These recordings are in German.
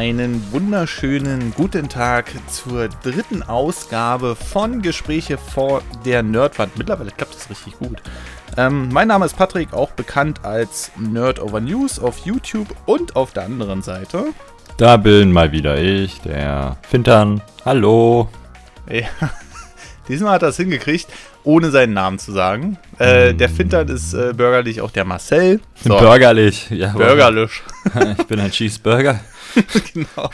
einen wunderschönen guten Tag zur dritten Ausgabe von Gespräche vor der Nerdwand. Mittlerweile klappt das richtig gut. Ähm, mein Name ist Patrick, auch bekannt als Nerd Over News auf YouTube und auf der anderen Seite. Da bin mal wieder ich, der Fintern. Hallo. Ja, diesmal hat er es hingekriegt, ohne seinen Namen zu sagen. Äh, der Fintern ist äh, bürgerlich auch der Marcel. So. Bürgerlich, ja. Bürgerlich. ich bin ein Cheeseburger. genau.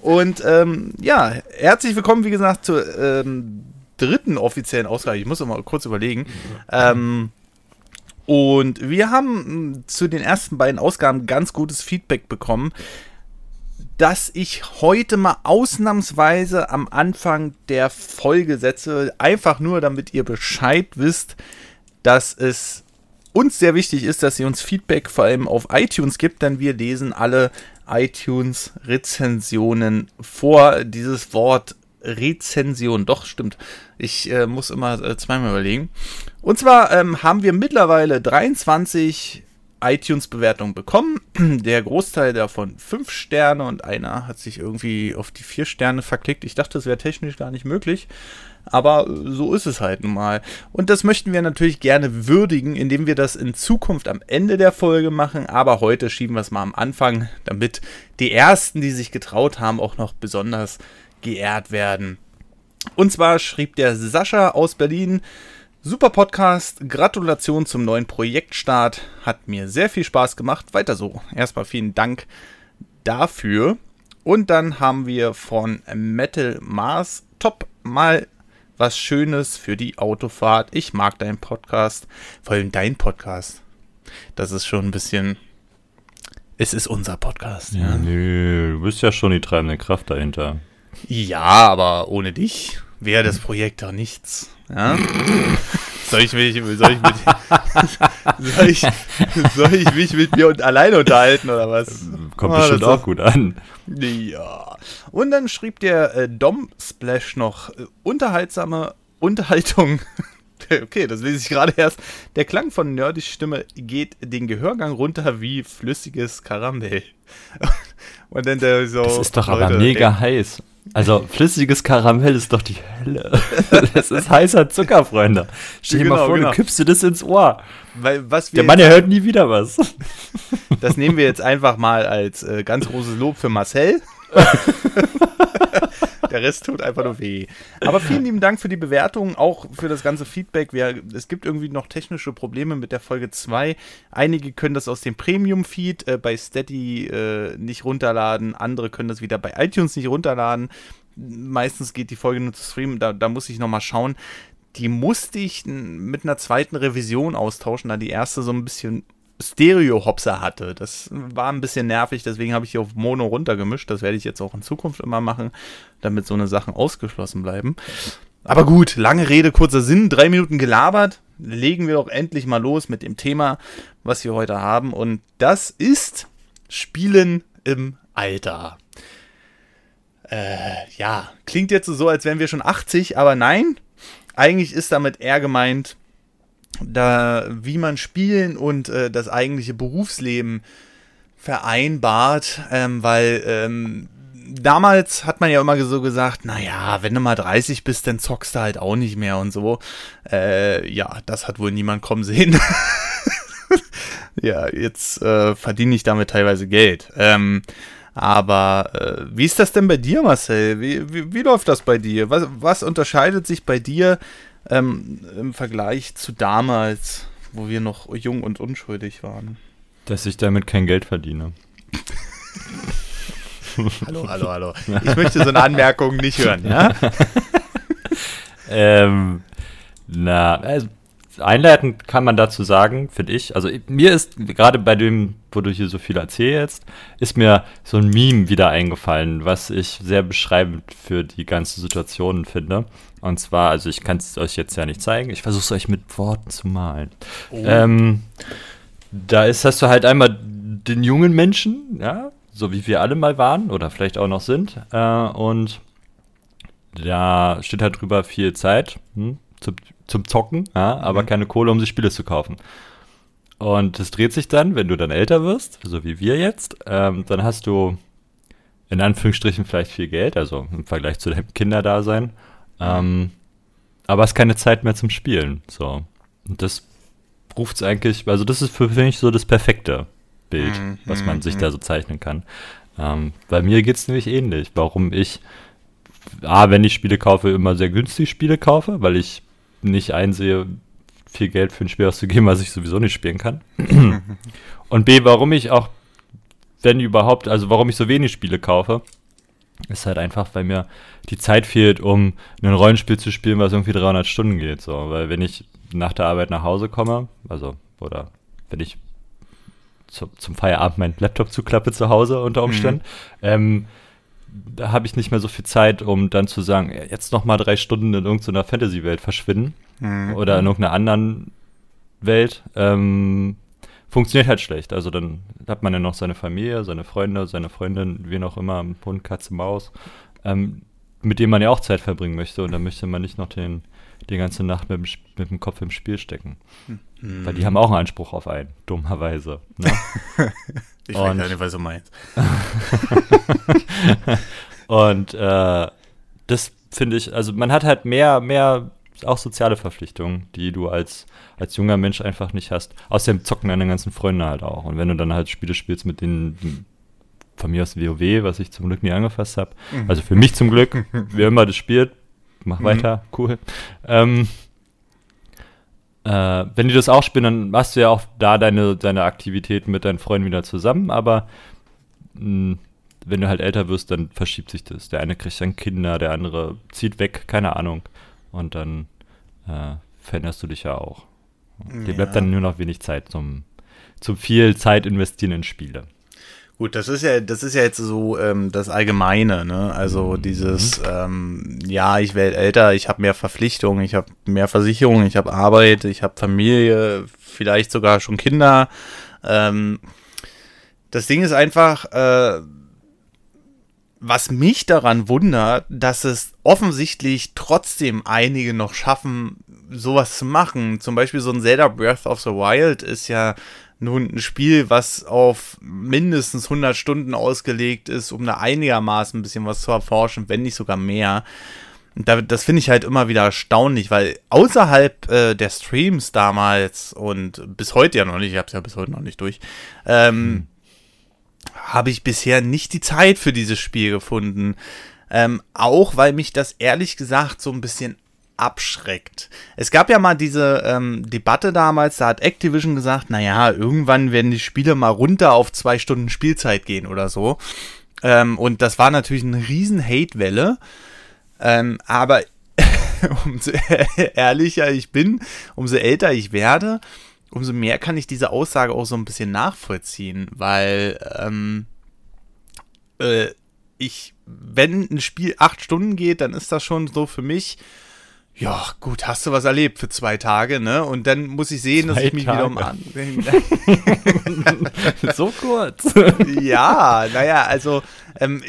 Und ähm, ja, herzlich willkommen, wie gesagt, zur ähm, dritten offiziellen Ausgabe. Ich muss noch mal kurz überlegen. Ähm, und wir haben mh, zu den ersten beiden Ausgaben ganz gutes Feedback bekommen, dass ich heute mal ausnahmsweise am Anfang der Folge setze. Einfach nur, damit ihr Bescheid wisst, dass es uns sehr wichtig ist, dass ihr uns Feedback vor allem auf iTunes gibt, denn wir lesen alle iTunes-Rezensionen vor. Dieses Wort Rezension, doch stimmt. Ich äh, muss immer äh, zweimal überlegen. Und zwar ähm, haben wir mittlerweile 23 iTunes-Bewertungen bekommen. Der Großteil davon 5 Sterne und einer hat sich irgendwie auf die 4 Sterne verklickt. Ich dachte, das wäre technisch gar nicht möglich. Aber so ist es halt nun mal. Und das möchten wir natürlich gerne würdigen, indem wir das in Zukunft am Ende der Folge machen. Aber heute schieben wir es mal am Anfang, damit die Ersten, die sich getraut haben, auch noch besonders geehrt werden. Und zwar schrieb der Sascha aus Berlin. Super Podcast, Gratulation zum neuen Projektstart. Hat mir sehr viel Spaß gemacht. Weiter so. Erstmal vielen Dank dafür. Und dann haben wir von Metal Mars Top mal was Schönes für die Autofahrt. Ich mag deinen Podcast. Vor allem dein Podcast. Das ist schon ein bisschen. Es ist unser Podcast. Ja, nö, du bist ja schon die treibende Kraft dahinter. Ja, aber ohne dich wäre das Projekt doch nichts. Ja? Soll ich mich, soll ich mit, soll ich, soll ich mich mit mir und alleine unterhalten oder was? Kommt Ah, bestimmt auch gut an. Ja. Und dann schrieb der äh, Dom Splash noch äh, unterhaltsame Unterhaltung. okay, das lese ich gerade erst. Der Klang von Nerdys Stimme geht den Gehörgang runter wie flüssiges Karamell. Und dann der so. Das ist doch aber Leute, mega heiß. Also, flüssiges Karamell ist doch die Hölle. Das ist heißer Zucker, Freunde. Stell dir mal Genau, vor, genau. du kippst dir das ins Ohr. Weil, was wir Der Mann, der hört nie wieder was. Das nehmen wir jetzt einfach mal als äh, ganz großes Lob für Marcel. Der Rest tut einfach nur weh. Aber vielen lieben Dank für die Bewertung, auch für das ganze Feedback. Wir, es gibt irgendwie noch technische Probleme mit der Folge 2. Einige können das aus dem Premium-Feed äh, bei Steady äh, nicht runterladen, andere können das wieder bei iTunes nicht runterladen. Meistens geht die Folge nur zu streamen, da, da muss ich nochmal schauen. Die musste ich mit einer zweiten Revision austauschen, da die erste so ein bisschen Stereo-Hopser hatte. Das war ein bisschen nervig, deswegen habe ich hier auf Mono runtergemischt. Das werde ich jetzt auch in Zukunft immer machen, damit so eine Sachen ausgeschlossen bleiben. Aber gut, lange Rede, kurzer Sinn, drei Minuten gelabert. Legen wir doch endlich mal los mit dem Thema, was wir heute haben. Und das ist Spielen im Alter. Äh, ja, klingt jetzt so, als wären wir schon 80, aber nein. Eigentlich ist damit eher gemeint, da, wie man Spielen und äh, das eigentliche Berufsleben vereinbart, ähm, weil ähm, damals hat man ja immer so gesagt, naja, wenn du mal 30 bist, dann zockst du halt auch nicht mehr und so. Äh, ja, das hat wohl niemand kommen sehen. ja, jetzt äh, verdiene ich damit teilweise Geld. Ähm, aber äh, wie ist das denn bei dir, Marcel? Wie, wie, wie läuft das bei dir? Was, was unterscheidet sich bei dir ähm, im Vergleich zu damals, wo wir noch jung und unschuldig waren? Dass ich damit kein Geld verdiene. Hallo, hallo, hallo. Ich möchte so eine Anmerkung nicht hören, ja? Ähm, na, also einleitend kann man dazu sagen, finde ich, also mir ist gerade bei dem, wo du hier so viel erzählst, ist mir so ein Meme wieder eingefallen, was ich sehr beschreibend für die ganze Situation finde. Und zwar, also ich kann es euch jetzt ja nicht zeigen, ich versuche es euch mit Worten zu malen. Ähm, da ist, hast du halt einmal den jungen Menschen, ja, so wie wir alle mal waren oder vielleicht auch noch sind, äh, und da steht halt drüber viel Zeit hm, zum, zum Zocken, ja, aber keine Kohle, um sich Spiele zu kaufen. Und es dreht sich dann, wenn du dann älter wirst, so wie wir jetzt, ähm, dann hast du in Anführungsstrichen vielleicht viel Geld, also im Vergleich zu deinem Kinderdasein, ähm, aber hast keine Zeit mehr zum Spielen. So. Und das ruft es eigentlich, also das ist für mich so das perfekte Bild, mhm. was man sich da so zeichnen kann. Ähm, bei mir geht es nämlich ähnlich. Warum ich, A, wenn ich Spiele kaufe, immer sehr günstig Spiele kaufe, weil ich nicht einsehe, viel Geld für ein Spiel auszugeben, was ich sowieso nicht spielen kann. Und B, warum ich auch, wenn überhaupt, also warum ich so wenig Spiele kaufe, ist halt einfach, weil mir die Zeit fehlt, um ein Rollenspiel zu spielen, was irgendwie 300 Stunden geht. So, weil wenn ich nach der Arbeit nach Hause komme, also, oder wenn ich zu, zum Feierabend meinen Laptop zuklappe zu Hause unter mhm. Umständen, mhm. ähm, da habe ich nicht mehr so viel Zeit, um dann zu sagen, jetzt noch mal drei Stunden in irgendeiner Fantasy-Welt verschwinden mhm. oder in irgendeiner anderen Welt. Ähm, funktioniert halt schlecht. Also dann hat man ja noch seine Familie, seine Freunde, seine Freundin, wie auch immer, Hund, Katze, Maus, ähm, mit dem man ja auch Zeit verbringen möchte. Und dann möchte man nicht noch den, die ganze Nacht mit dem, mit dem Kopf im Spiel stecken. Mhm. Weil die haben auch einen Anspruch auf einen, dummerweise. Ne? ich weiß nicht, was du meinst. und äh, das finde ich, also man hat halt mehr, mehr auch soziale Verpflichtungen, die du als, als junger Mensch einfach nicht hast. Außerdem zocken deine ganzen Freunde halt auch. Und wenn du dann halt Spiele spielst mit denen, von mir aus WoW, was ich zum Glück nie angefasst habe, mhm. also für mich zum Glück, wer immer das spielt, mach mhm. weiter, cool. Ähm, äh, wenn die das auch spielen, dann machst du ja auch da deine, deine Aktivitäten mit deinen Freunden wieder zusammen, aber mh, hm, wenn du halt älter wirst, dann verschiebt sich das. Der eine kriegt dann Kinder, der andere zieht weg, keine Ahnung. Und dann äh, veränderst du dich ja auch. Dir ja. bleibt dann nur noch wenig Zeit zum, zum viel Zeit investieren in Spiele. Gut, das ist ja, das ist ja jetzt so ähm, das Allgemeine, ne? Also mhm. dieses, ähm, ja, ich werde älter, ich habe mehr Verpflichtungen, ich habe mehr Versicherungen, ich habe Arbeit, ich habe Familie, vielleicht sogar schon Kinder. Ähm, das Ding ist einfach, äh, was mich daran wundert, dass es offensichtlich trotzdem einige noch schaffen, sowas zu machen. Zum Beispiel so ein Zelda Breath of the Wild ist ja nun ein Spiel, was auf mindestens 100 Stunden ausgelegt ist, um da einigermaßen ein bisschen was zu erforschen, wenn nicht sogar mehr. das finde ich halt immer wieder erstaunlich, weil außerhalb äh, der Streams damals und bis heute ja noch nicht, ich habe es ja bis heute noch nicht durch, ähm, hm habe ich bisher nicht die Zeit für dieses Spiel gefunden. Ähm, auch weil mich das ehrlich gesagt so ein bisschen abschreckt. Es gab ja mal diese ähm, Debatte damals, da hat Activision gesagt, naja, irgendwann werden die Spiele mal runter auf zwei Stunden Spielzeit gehen oder so. Ähm, und das war natürlich eine riesen Hate-Welle. Ähm, aber umso ehrlicher ich bin, umso älter ich werde, umso mehr kann ich diese Aussage auch so ein bisschen nachvollziehen, weil ähm, äh, ich, wenn ein Spiel acht Stunden geht, dann ist das schon so für mich, ja, gut, hast du was erlebt für zwei Tage, ne? Und dann muss ich sehen, zwei dass ich mich Tage. wieder um an. so kurz. ja, naja, also ähm,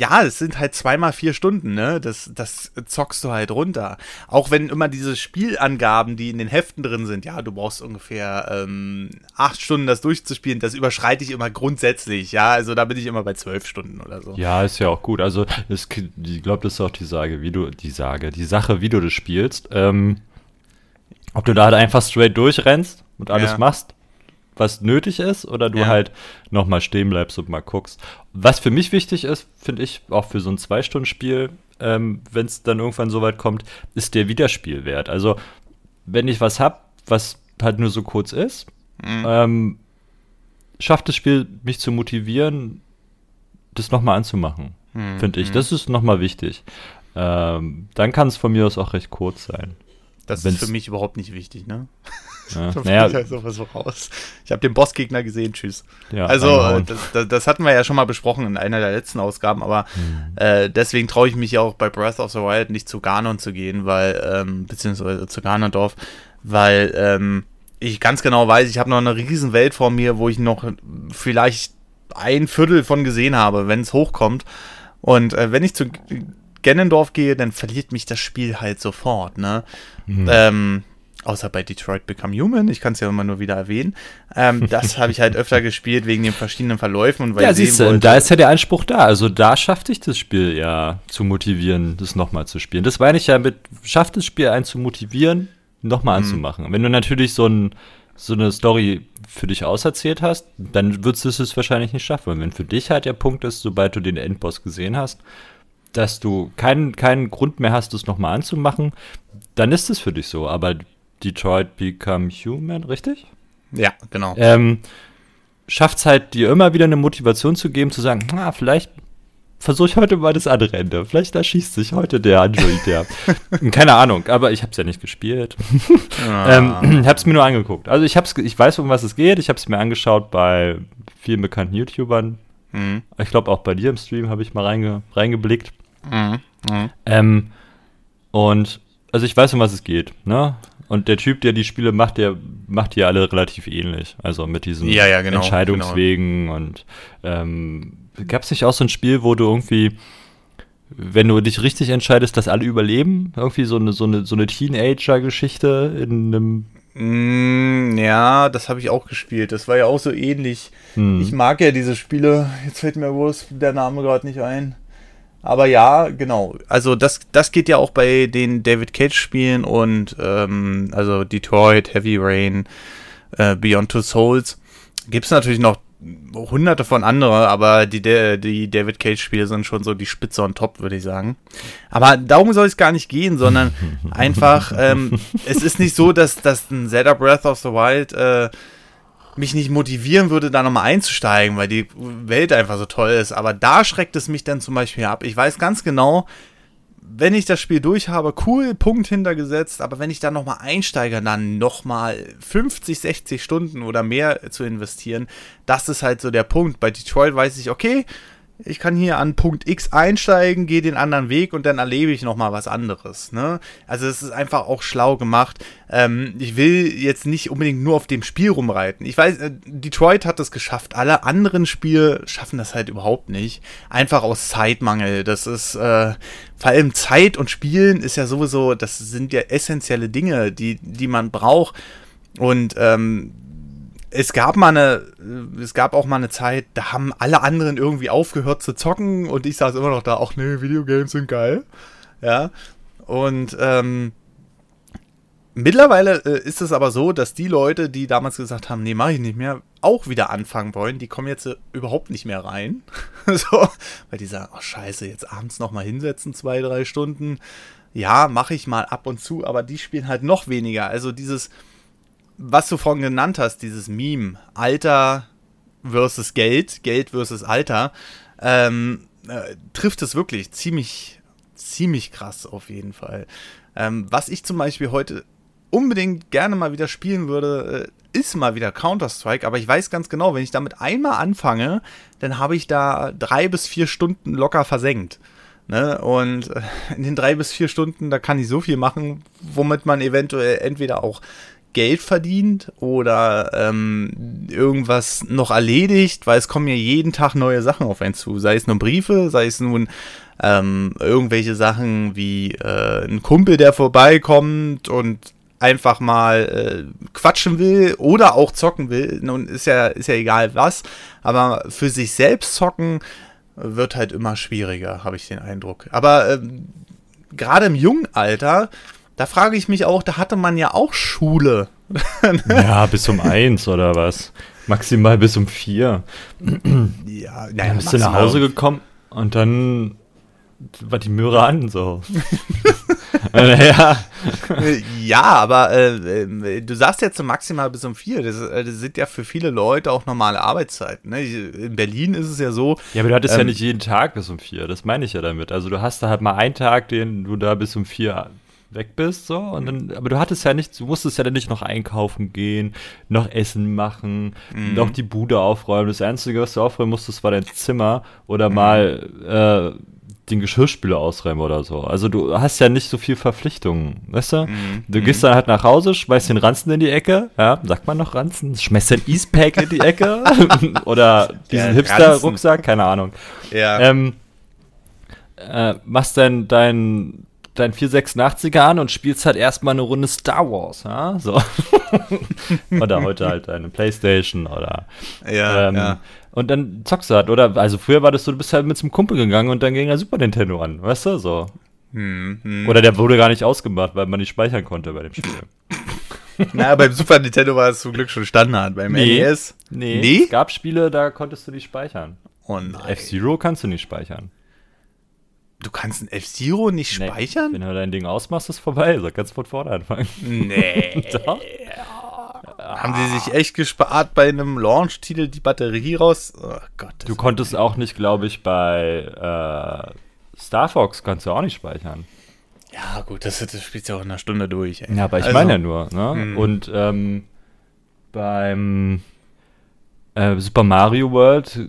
ja, es sind halt zweimal vier Stunden, ne? Das, das zockst du halt runter. Auch wenn immer diese Spielangaben, die in den Heften drin sind, ja, du brauchst ungefähr ähm, acht Stunden, das durchzuspielen, das überschreite ich immer grundsätzlich, ja. Also da bin ich immer bei zwölf Stunden oder so. Ja, ist ja auch gut. Also das, ich glaube, das ist auch die Sage, wie du, die Sage, die Sache, wie du das spielst. Ähm, ob du da halt einfach straight durchrennst und alles ja. machst was nötig ist oder du ja. halt nochmal stehen bleibst und mal guckst. Was für mich wichtig ist, finde ich, auch für so ein Zwei-Stunden-Spiel, ähm, wenn es dann irgendwann so weit kommt, ist der Wiederspielwert. Also, wenn ich was habe, was halt nur so kurz ist, mhm. ähm, schafft das Spiel mich zu motivieren, das nochmal anzumachen, mhm. finde ich. Mhm. Das ist nochmal wichtig. Ähm, dann kann es von mir aus auch recht kurz sein. Das Wenn's ist für mich überhaupt nicht wichtig, ne? Ja, da naja. halt sowas so raus. Ich habe den Bossgegner gesehen, tschüss. Ja, also, das, das, hatten wir ja schon mal besprochen in einer der letzten Ausgaben, aber mhm. äh, deswegen traue ich mich ja auch bei Breath of the Wild nicht zu Ganon zu gehen, weil, ähm, beziehungsweise zu Ganondorf, weil ähm, ich ganz genau weiß, ich habe noch eine riesen Welt vor mir, wo ich noch vielleicht ein Viertel von gesehen habe, wenn es hochkommt. Und äh, wenn ich zu Ganondorf gehe, dann verliert mich das Spiel halt sofort, ne? Mhm. Ähm, Außer bei Detroit Become Human, ich kann es ja immer nur wieder erwähnen. Ähm, das habe ich halt öfter gespielt wegen den verschiedenen Verläufen und weil ja, ich siehst du, da ist ja der Anspruch da. Also da schafft dich das Spiel ja zu motivieren, das nochmal zu spielen. Das meine ich ja mit, schafft das Spiel einen zu motivieren, nochmal mhm. anzumachen. Wenn du natürlich so, ein, so eine Story für dich auserzählt hast, dann würdest du es wahrscheinlich nicht schaffen. Und wenn für dich halt der Punkt ist, sobald du den Endboss gesehen hast, dass du keinen, keinen Grund mehr hast, das nochmal anzumachen, dann ist es für dich so. Aber Detroit Become Human, richtig? Ja, genau. Ähm, schafft es halt, dir immer wieder eine Motivation zu geben, zu sagen, na, vielleicht versuche ich heute mal das andere Ende. Vielleicht erschießt sich heute der Android, Keine Ahnung, aber ich habe es ja nicht gespielt. Ah. ähm, habe es mir nur angeguckt. Also ich, hab's, ich weiß, um was es geht. Ich habe es mir angeschaut bei vielen bekannten YouTubern. Mhm. Ich glaube, auch bei dir im Stream habe ich mal reinge, reingeblickt. Mhm. Mhm. Ähm, und also ich weiß, um was es geht. Ne? Und der Typ, der die Spiele macht, der macht die alle relativ ähnlich. Also mit diesen ja, ja, genau, Entscheidungswegen genau. und ähm, gab es nicht auch so ein Spiel, wo du irgendwie, wenn du dich richtig entscheidest, dass alle überleben? Irgendwie so eine, so eine, so eine Teenager-Geschichte in einem mm, ja, das habe ich auch gespielt. Das war ja auch so ähnlich. Hm. Ich mag ja diese Spiele. Jetzt fällt mir wohl der Name gerade nicht ein. Aber ja, genau. Also das, das geht ja auch bei den David Cage-Spielen und ähm, also Detroit, Heavy Rain, äh, Beyond Two Souls. Gibt es natürlich noch hunderte von andere, aber die, die David Cage-Spiele sind schon so die Spitze und Top, würde ich sagen. Aber darum soll es gar nicht gehen, sondern einfach, ähm, es ist nicht so, dass, dass ein Zelda Breath of the Wild äh, mich nicht motivieren würde, da nochmal einzusteigen, weil die Welt einfach so toll ist. Aber da schreckt es mich dann zum Beispiel ab. Ich weiß ganz genau, wenn ich das Spiel durch habe, cool, Punkt hintergesetzt, aber wenn ich da nochmal einsteige, dann nochmal 50, 60 Stunden oder mehr zu investieren, das ist halt so der Punkt. Bei Detroit weiß ich, okay, ich kann hier an Punkt X einsteigen, gehe den anderen Weg und dann erlebe ich nochmal was anderes. Ne? Also es ist einfach auch schlau gemacht. Ähm, ich will jetzt nicht unbedingt nur auf dem Spiel rumreiten. Ich weiß, äh, Detroit hat es geschafft. Alle anderen Spiele schaffen das halt überhaupt nicht. Einfach aus Zeitmangel. Das ist äh, vor allem Zeit und Spielen ist ja sowieso, das sind ja essentielle Dinge, die, die man braucht. Und ähm, es gab mal eine, es gab auch mal eine Zeit, da haben alle anderen irgendwie aufgehört zu zocken und ich saß immer noch da, ach nee, Videogames sind geil. Ja. Und ähm, mittlerweile äh, ist es aber so, dass die Leute, die damals gesagt haben, nee, mach ich nicht mehr, auch wieder anfangen wollen, die kommen jetzt äh, überhaupt nicht mehr rein. so, weil die sagen, oh scheiße, jetzt abends nochmal hinsetzen, zwei, drei Stunden. Ja, mache ich mal ab und zu, aber die spielen halt noch weniger. Also dieses was du vorhin genannt hast, dieses Meme, Alter versus Geld, Geld versus Alter, ähm, äh, trifft es wirklich ziemlich, ziemlich krass auf jeden Fall. Ähm, was ich zum Beispiel heute unbedingt gerne mal wieder spielen würde, äh, ist mal wieder Counter-Strike, aber ich weiß ganz genau, wenn ich damit einmal anfange, dann habe ich da drei bis vier Stunden locker versenkt. Ne? Und äh, in den drei bis vier Stunden, da kann ich so viel machen, womit man eventuell entweder auch Geld verdient oder ähm, irgendwas noch erledigt, weil es kommen ja jeden Tag neue Sachen auf einen zu. Sei es nur Briefe, sei es nun ähm, irgendwelche Sachen wie äh, ein Kumpel, der vorbeikommt und einfach mal äh, quatschen will oder auch zocken will. Nun ist ja, ist ja egal was, aber für sich selbst zocken wird halt immer schwieriger, habe ich den Eindruck. Aber ähm, gerade im jungen Alter da frage ich mich auch, da hatte man ja auch Schule. ja, bis um eins oder was? Maximal bis um vier. ja, naja, dann bist du nach Hause gekommen und dann war die Möhre an, so. ja. ja, aber äh, äh, du sagst jetzt maximal bis um vier. Das, äh, das, sind ja für viele Leute auch normale Arbeitszeiten. Ne? In Berlin ist es ja so. Ja, aber du hattest ähm, ja nicht jeden Tag bis um vier. Das meine ich ja damit. Also du hast da halt mal einen Tag, den du da bis um vier weg bist, so. Und dann, aber du hattest ja nicht, du musstest ja dann nicht noch einkaufen gehen, noch Essen machen, mhm. noch die Bude aufräumen. Das Einzige, was du aufräumen musstest, war dein Zimmer oder mhm. mal äh, den Geschirrspüler ausräumen oder so. Also du hast ja nicht so viel Verpflichtungen, weißt du? Mhm. Du gehst dann halt nach Hause, schmeißt den Ranzen in die Ecke, ja, sagt man noch Ranzen? Schmeißt den Eastpack in die Ecke oder diesen Hipster-Rucksack, keine Ahnung. Ja. Ähm, äh, machst dann dein dein 486er an und spielst halt erstmal eine Runde Star Wars, ja? So. oder heute halt eine Playstation oder. Ja, ähm, ja. Und dann zockst du halt, oder? Also früher war das so, du bist halt mit zum Kumpel gegangen und dann ging der Super Nintendo an, weißt du? So. Hm, hm. Oder der wurde gar nicht ausgemacht, weil man nicht speichern konnte bei dem Spiel. Na, beim Super Nintendo war es zum Glück schon Standard. Beim Nee. NES. Nee, Nee? es gab Spiele, da konntest du nicht speichern. Oh nein. F-Zero kannst du nicht speichern. Du kannst ein F-Zero nicht Nee. speichern? Wenn du dein Ding ausmachst, ist vorbei. So kannst du von vorne anfangen. Nee. Doch. Haben sie sich echt gespart bei einem Launch-Titel die Batterie raus? Oh Gott. Du konntest auch nicht, glaube ich, bei äh, Star Fox kannst du auch nicht speichern. ja, gut, das, das spielst du ja auch in einer Stunde durch. Ey. Ja, aber ich Also, meine ja nur, ne? Mhm. Und ähm, beim äh, Super Mario World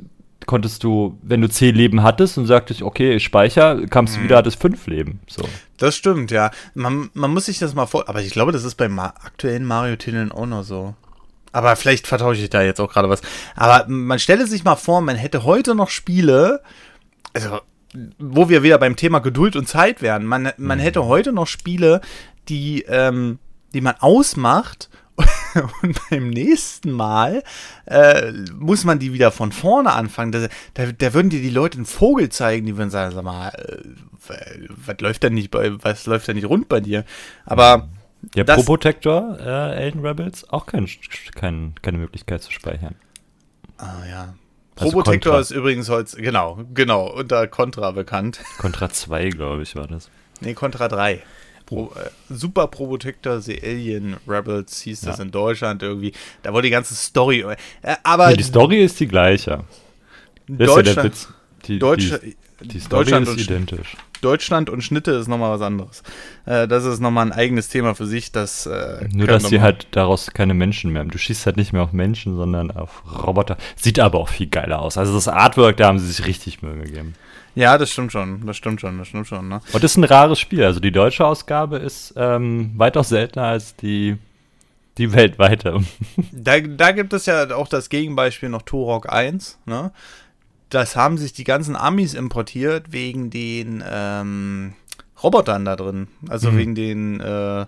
konntest du, wenn du 10 Leben hattest und sagtest, okay, ich speichere, kamst Mhm. du wieder, hattest 5 Leben. So. Das stimmt, ja. Man, man muss sich das mal vor. Aber ich glaube, das ist bei Ma aktuellen Mario-Titeln auch noch so. Aber vielleicht vertausche ich da jetzt auch gerade was. Aber man stelle sich mal vor, man hätte heute noch Spiele, also wo wir wieder beim Thema Geduld und Zeit wären. Man, man hätte heute noch Spiele, die, ähm, die man ausmacht und beim nächsten Mal äh, muss man die wieder von vorne anfangen. Da, da, da würden dir die Leute einen Vogel zeigen, die würden sagen, sag mal, äh, was läuft denn nicht bei, was läuft denn nicht rund bei dir? Aber Der Das- Probotector, äh, Elden Rebels, auch kein, kein, keine Möglichkeit zu speichern. ah, ja. Also Probotector Contra. ist übrigens heute, genau, genau, unter Contra bekannt. Contra 2, glaube ich, war das. Nee, Contra 3. Pro, äh, Super Probotector The Alien Rebels hieß das Ja. in Deutschland irgendwie. Da wurde die ganze Story. Äh, aber Ja, die Story ist die gleiche. Das ist ja der Deutschland, Witz. Die, Deutsch, die, die Story Deutschland ist und identisch. Deutschland und Schnitte ist nochmal was anderes. Äh, das ist nochmal ein eigenes Thema für sich. Das, äh, Nur, dass sie halt daraus keine Menschen mehr haben. Du schießt halt nicht mehr auf Menschen, sondern auf Roboter. Sieht aber auch viel geiler aus. Also das Artwork, da haben sie sich richtig Mühe gegeben. Ja, das stimmt schon. Das stimmt schon. Das stimmt schon. Ne? Und das ist ein rares Spiel. Also die deutsche Ausgabe ist ähm, weitaus seltener als die, die weltweite. Da, da gibt es ja auch das Gegenbeispiel noch Turok 1. Ne? Das haben sich die ganzen Amis importiert wegen den ähm, Robotern da drin. Also Mhm. wegen den, äh,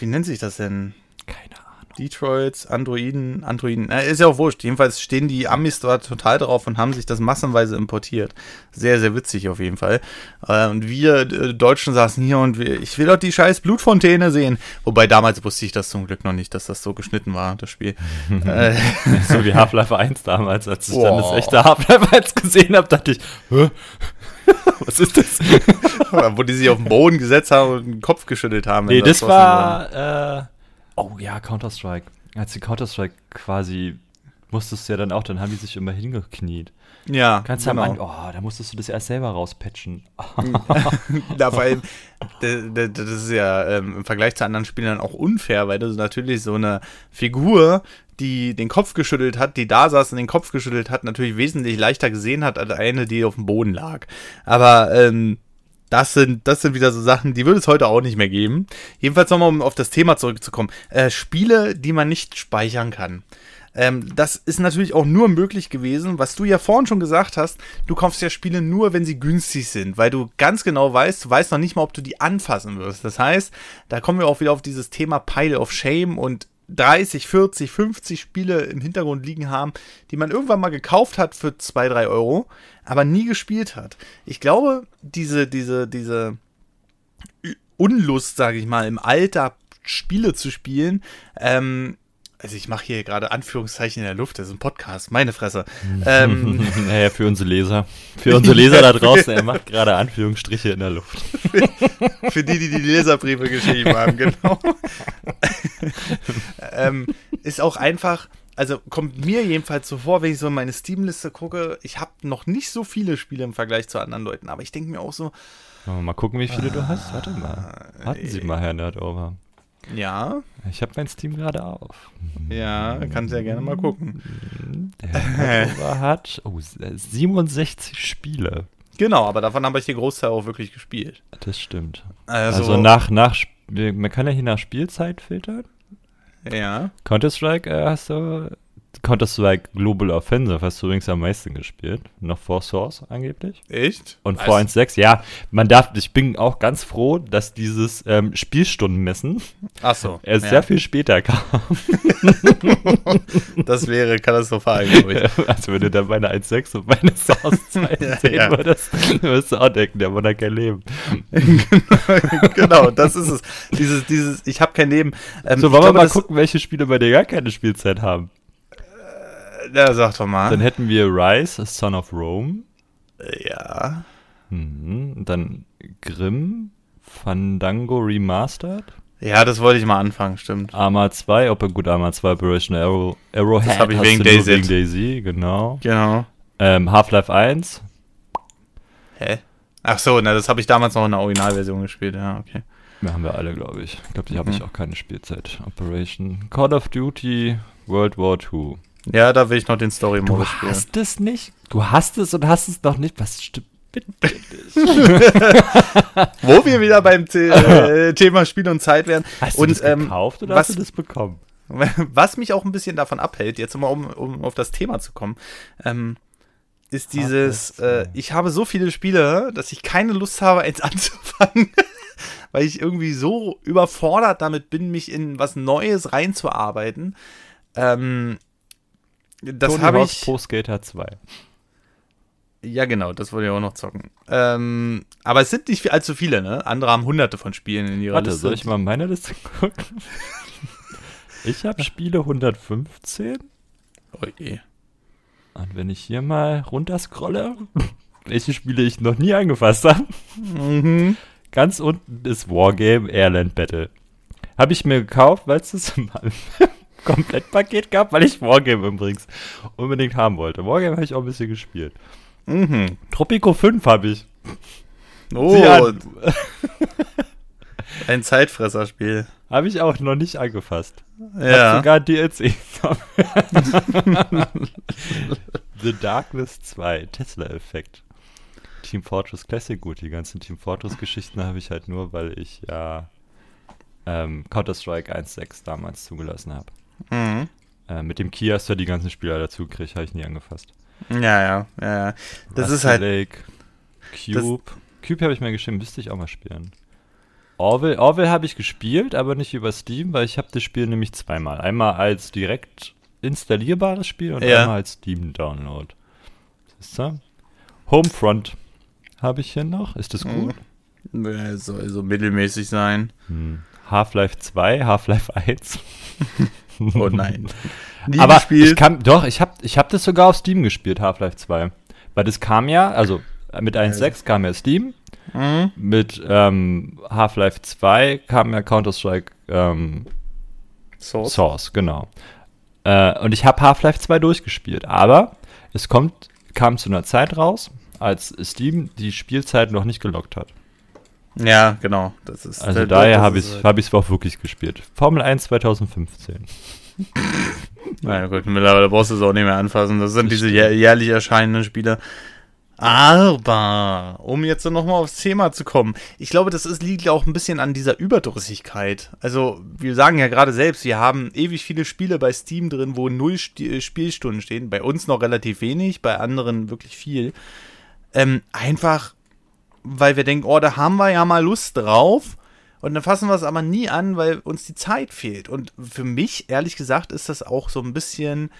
wie nennt sich das denn? Keine Ahnung. Detroits, Androiden, Androiden, äh, ist ja auch wurscht. Jedenfalls stehen die Amis dort total drauf und haben sich das massenweise importiert. Sehr, sehr witzig auf jeden Fall. Äh, und wir äh, Deutschen saßen hier und wir, ich will doch die scheiß Blutfontäne sehen. Wobei damals wusste ich das zum Glück noch nicht, dass das so geschnitten war, das Spiel. äh, So wie Half-Life 1 damals, als ich dann das echte Half-Life 1 gesehen habe, dachte ich, Hä? was ist das? wo die sich auf den Boden gesetzt haben und den Kopf geschüttelt haben. Nee, das wurden. war, äh, oh ja, Counter-Strike. Als die Counter-Strike quasi, musstest du ja dann auch, dann haben die sich immer hingekniet. Ja, Ganz am genau. Anfang, oh, da musstest du das erst selber rauspatchen. Ja, vor allem, das ist ja ähm, im Vergleich zu anderen Spielern auch unfair, weil du natürlich so eine Figur, die den Kopf geschüttelt hat, die da saß und den Kopf geschüttelt hat, natürlich wesentlich leichter gesehen hat als eine, die auf dem Boden lag. Aber ähm, das sind, das sind wieder so Sachen, die würde es heute auch nicht mehr geben. Jedenfalls nochmal, um auf das Thema zurückzukommen. Äh, Spiele, die man nicht speichern kann. Ähm, das ist natürlich auch nur möglich gewesen, was du ja vorhin schon gesagt hast. Du kaufst ja Spiele nur, wenn sie günstig sind, weil du ganz genau weißt, du weißt noch nicht mal, ob du die anfassen wirst. Das heißt, da kommen wir auch wieder auf dieses Thema Pile of Shame und 30, 40, 50 Spiele im Hintergrund liegen haben, die man irgendwann mal gekauft hat für 2, 3 Euro, aber nie gespielt hat. Ich glaube, diese, diese, diese Unlust, sage ich mal, im Alter Spiele zu spielen, ähm, also ich mache hier gerade Anführungszeichen in der Luft, das ist ein Podcast, meine Fresse. ähm, naja, für unsere Leser. Für unsere Leser da draußen, er macht gerade Anführungsstriche in der Luft. für die, die die Leserbriefe geschrieben haben, genau. ähm, ist auch einfach, also kommt mir jedenfalls so vor, wenn ich so in meine Steam-Liste gucke, ich habe noch nicht so viele Spiele im Vergleich zu anderen Leuten, aber ich denke mir auch so, mal gucken, wie viele du hast. Warte mal. Warten Sie mal, Herr Nerdover. Ja, Ich habe mein Steam gerade auf. ja, kannst ja gerne mal gucken. Der hat oh, 67 Spiele. Genau, aber davon habe ich den Großteil auch wirklich gespielt. Das stimmt. Also, Also, nach, nach, man kann ja hier nach Spielzeit filtern. ja. Counter-Strike äh, hast du Counter-Strike Global Offensive hast du übrigens am meisten gespielt. Noch vor Source angeblich. Echt? Und vor 1.6, ja, man darf, ich bin auch ganz froh, dass dieses ähm, Spielstundenmessen Ach so. erst ja. sehr viel später kam. Das wäre katastrophal, glaube ich. Also wenn du dann meine 1.6 und meine Source-Zeit Ja, sehen ja. würdest, wirst du auch denken, der Mann hat kein Leben. genau, das ist es. Dieses, dieses, ich habe kein Leben. Ähm, So, wollen wir mal gucken, welche Spiele bei dir gar keine Spielzeit haben. Ja, sag doch mal. Dann hätten wir Rise, Son of Rome. ja. Mhm. Dann Grimm, Fandango Remastered. Ja, das wollte ich mal anfangen, stimmt. Arma 2, ob gut Arma 2 Operation Arrow, Arrowhead. Das hab ich wegen DayZ. Wegen Daisy, genau. Genau. Ähm, Half-Life 1. Hä? Ach so, na, das habe ich damals noch in der Originalversion gespielt, ja, okay. Ja, haben wir alle, glaube ich. Ich glaube, die habe Mhm. ich auch keine Spielzeit. Operation. Call of Duty, World War 2. Ja, da will ich noch den Du Story-Modus spielen. hast es nicht? Du hast es und hast es noch nicht? Was stimmt? Wo wir wieder beim The äh, Thema Spiel und Zeit wären. Hast du und das ähm, gekauft oder was- hast du das bekommen? was mich auch ein bisschen davon abhält, jetzt mal um, um auf das Thema zu kommen, ähm, ist dieses, äh, ich habe so viele Spiele, dass ich keine Lust habe, eins anzufangen, weil ich irgendwie so überfordert damit bin, mich in was Neues reinzuarbeiten. Ähm, das habe ich. Pro Skater 2. Ja, genau, das wollte ich auch noch zocken. Ähm, aber es sind nicht allzu viele, ne? Andere haben hunderte von Spielen in ihrer Warte, Liste. soll ich mal meine Liste gucken? Ich habe Spiele 115. Oh je. Und wenn ich hier mal runterscrolle, welche Spiele ich noch nie angefasst habe, Mhm. ganz unten ist Wargame Airland Battle. Habe ich mir gekauft, weil es das im Komplettpaket gab, weil ich Wargame übrigens unbedingt haben wollte. Wargame habe ich auch ein bisschen gespielt. Mhm. Tropico 5 habe ich. Oh, ein Zeitfresserspiel. Habe ich auch noch nicht angefasst. Hab Ja. sogar DLC. The Darkness 2, Tesla-Effekt. Team Fortress Classic, gut, die ganzen Team Fortress-Geschichten habe ich halt nur, weil ich ja ähm, Counter-Strike 1.6 damals zugelassen habe. Mhm. Äh, mit dem Key hast du ja die ganzen Spieler dazu gekriegt, habe ich nie angefasst. Ja, ja, ja, ja. Das Rusty ist halt. Lake, Cube. Cube habe ich mir geschrieben, müsste ich auch mal spielen. Orville, Orville habe ich gespielt, aber nicht über Steam, weil ich habe das Spiel nämlich zweimal. Einmal als direkt installierbares Spiel und Ja. einmal als Steam-Download. Siehst du? Homefront habe ich hier noch. Ist das gut? äh, Soll so mittelmäßig sein. Hm. Half-Life 2, Half-Life 1. Oh nein. Nie aber gespielt. ich kann, doch, ich habe ich hab das sogar auf Steam gespielt, Half-Life 2. Weil das kam ja, also äh, mit 1.6 kam ja Steam, Mhm. mit ähm, Half-Life 2 kam ja Counter-Strike ähm, Source. Source, genau. Äh, und ich habe Half-Life 2 durchgespielt, aber es kommt, kam zu einer Zeit raus, als Steam die Spielzeit noch nicht gelockt hat. Ja, genau. Das ist, Also daher habe ich halt- hab es auch wirklich gespielt. Formel 1 2015. Na gut, mittlerweile brauchst du es auch nicht mehr anfassen. Das sind diese jährlich erscheinenden Spiele. Aber, um jetzt nochmal aufs Thema zu kommen, ich glaube, das ist, liegt ja auch ein bisschen an dieser Überdrüssigkeit. Also, wir sagen ja gerade selbst, wir haben ewig viele Spiele bei Steam drin, wo null Sti- Spielstunden stehen. Bei uns noch relativ wenig, bei anderen wirklich viel. Ähm, einfach, weil wir denken, oh, da haben wir ja mal Lust drauf. Und dann fassen wir es aber nie an, weil uns die Zeit fehlt. Und für mich, ehrlich gesagt, ist das auch so ein bisschen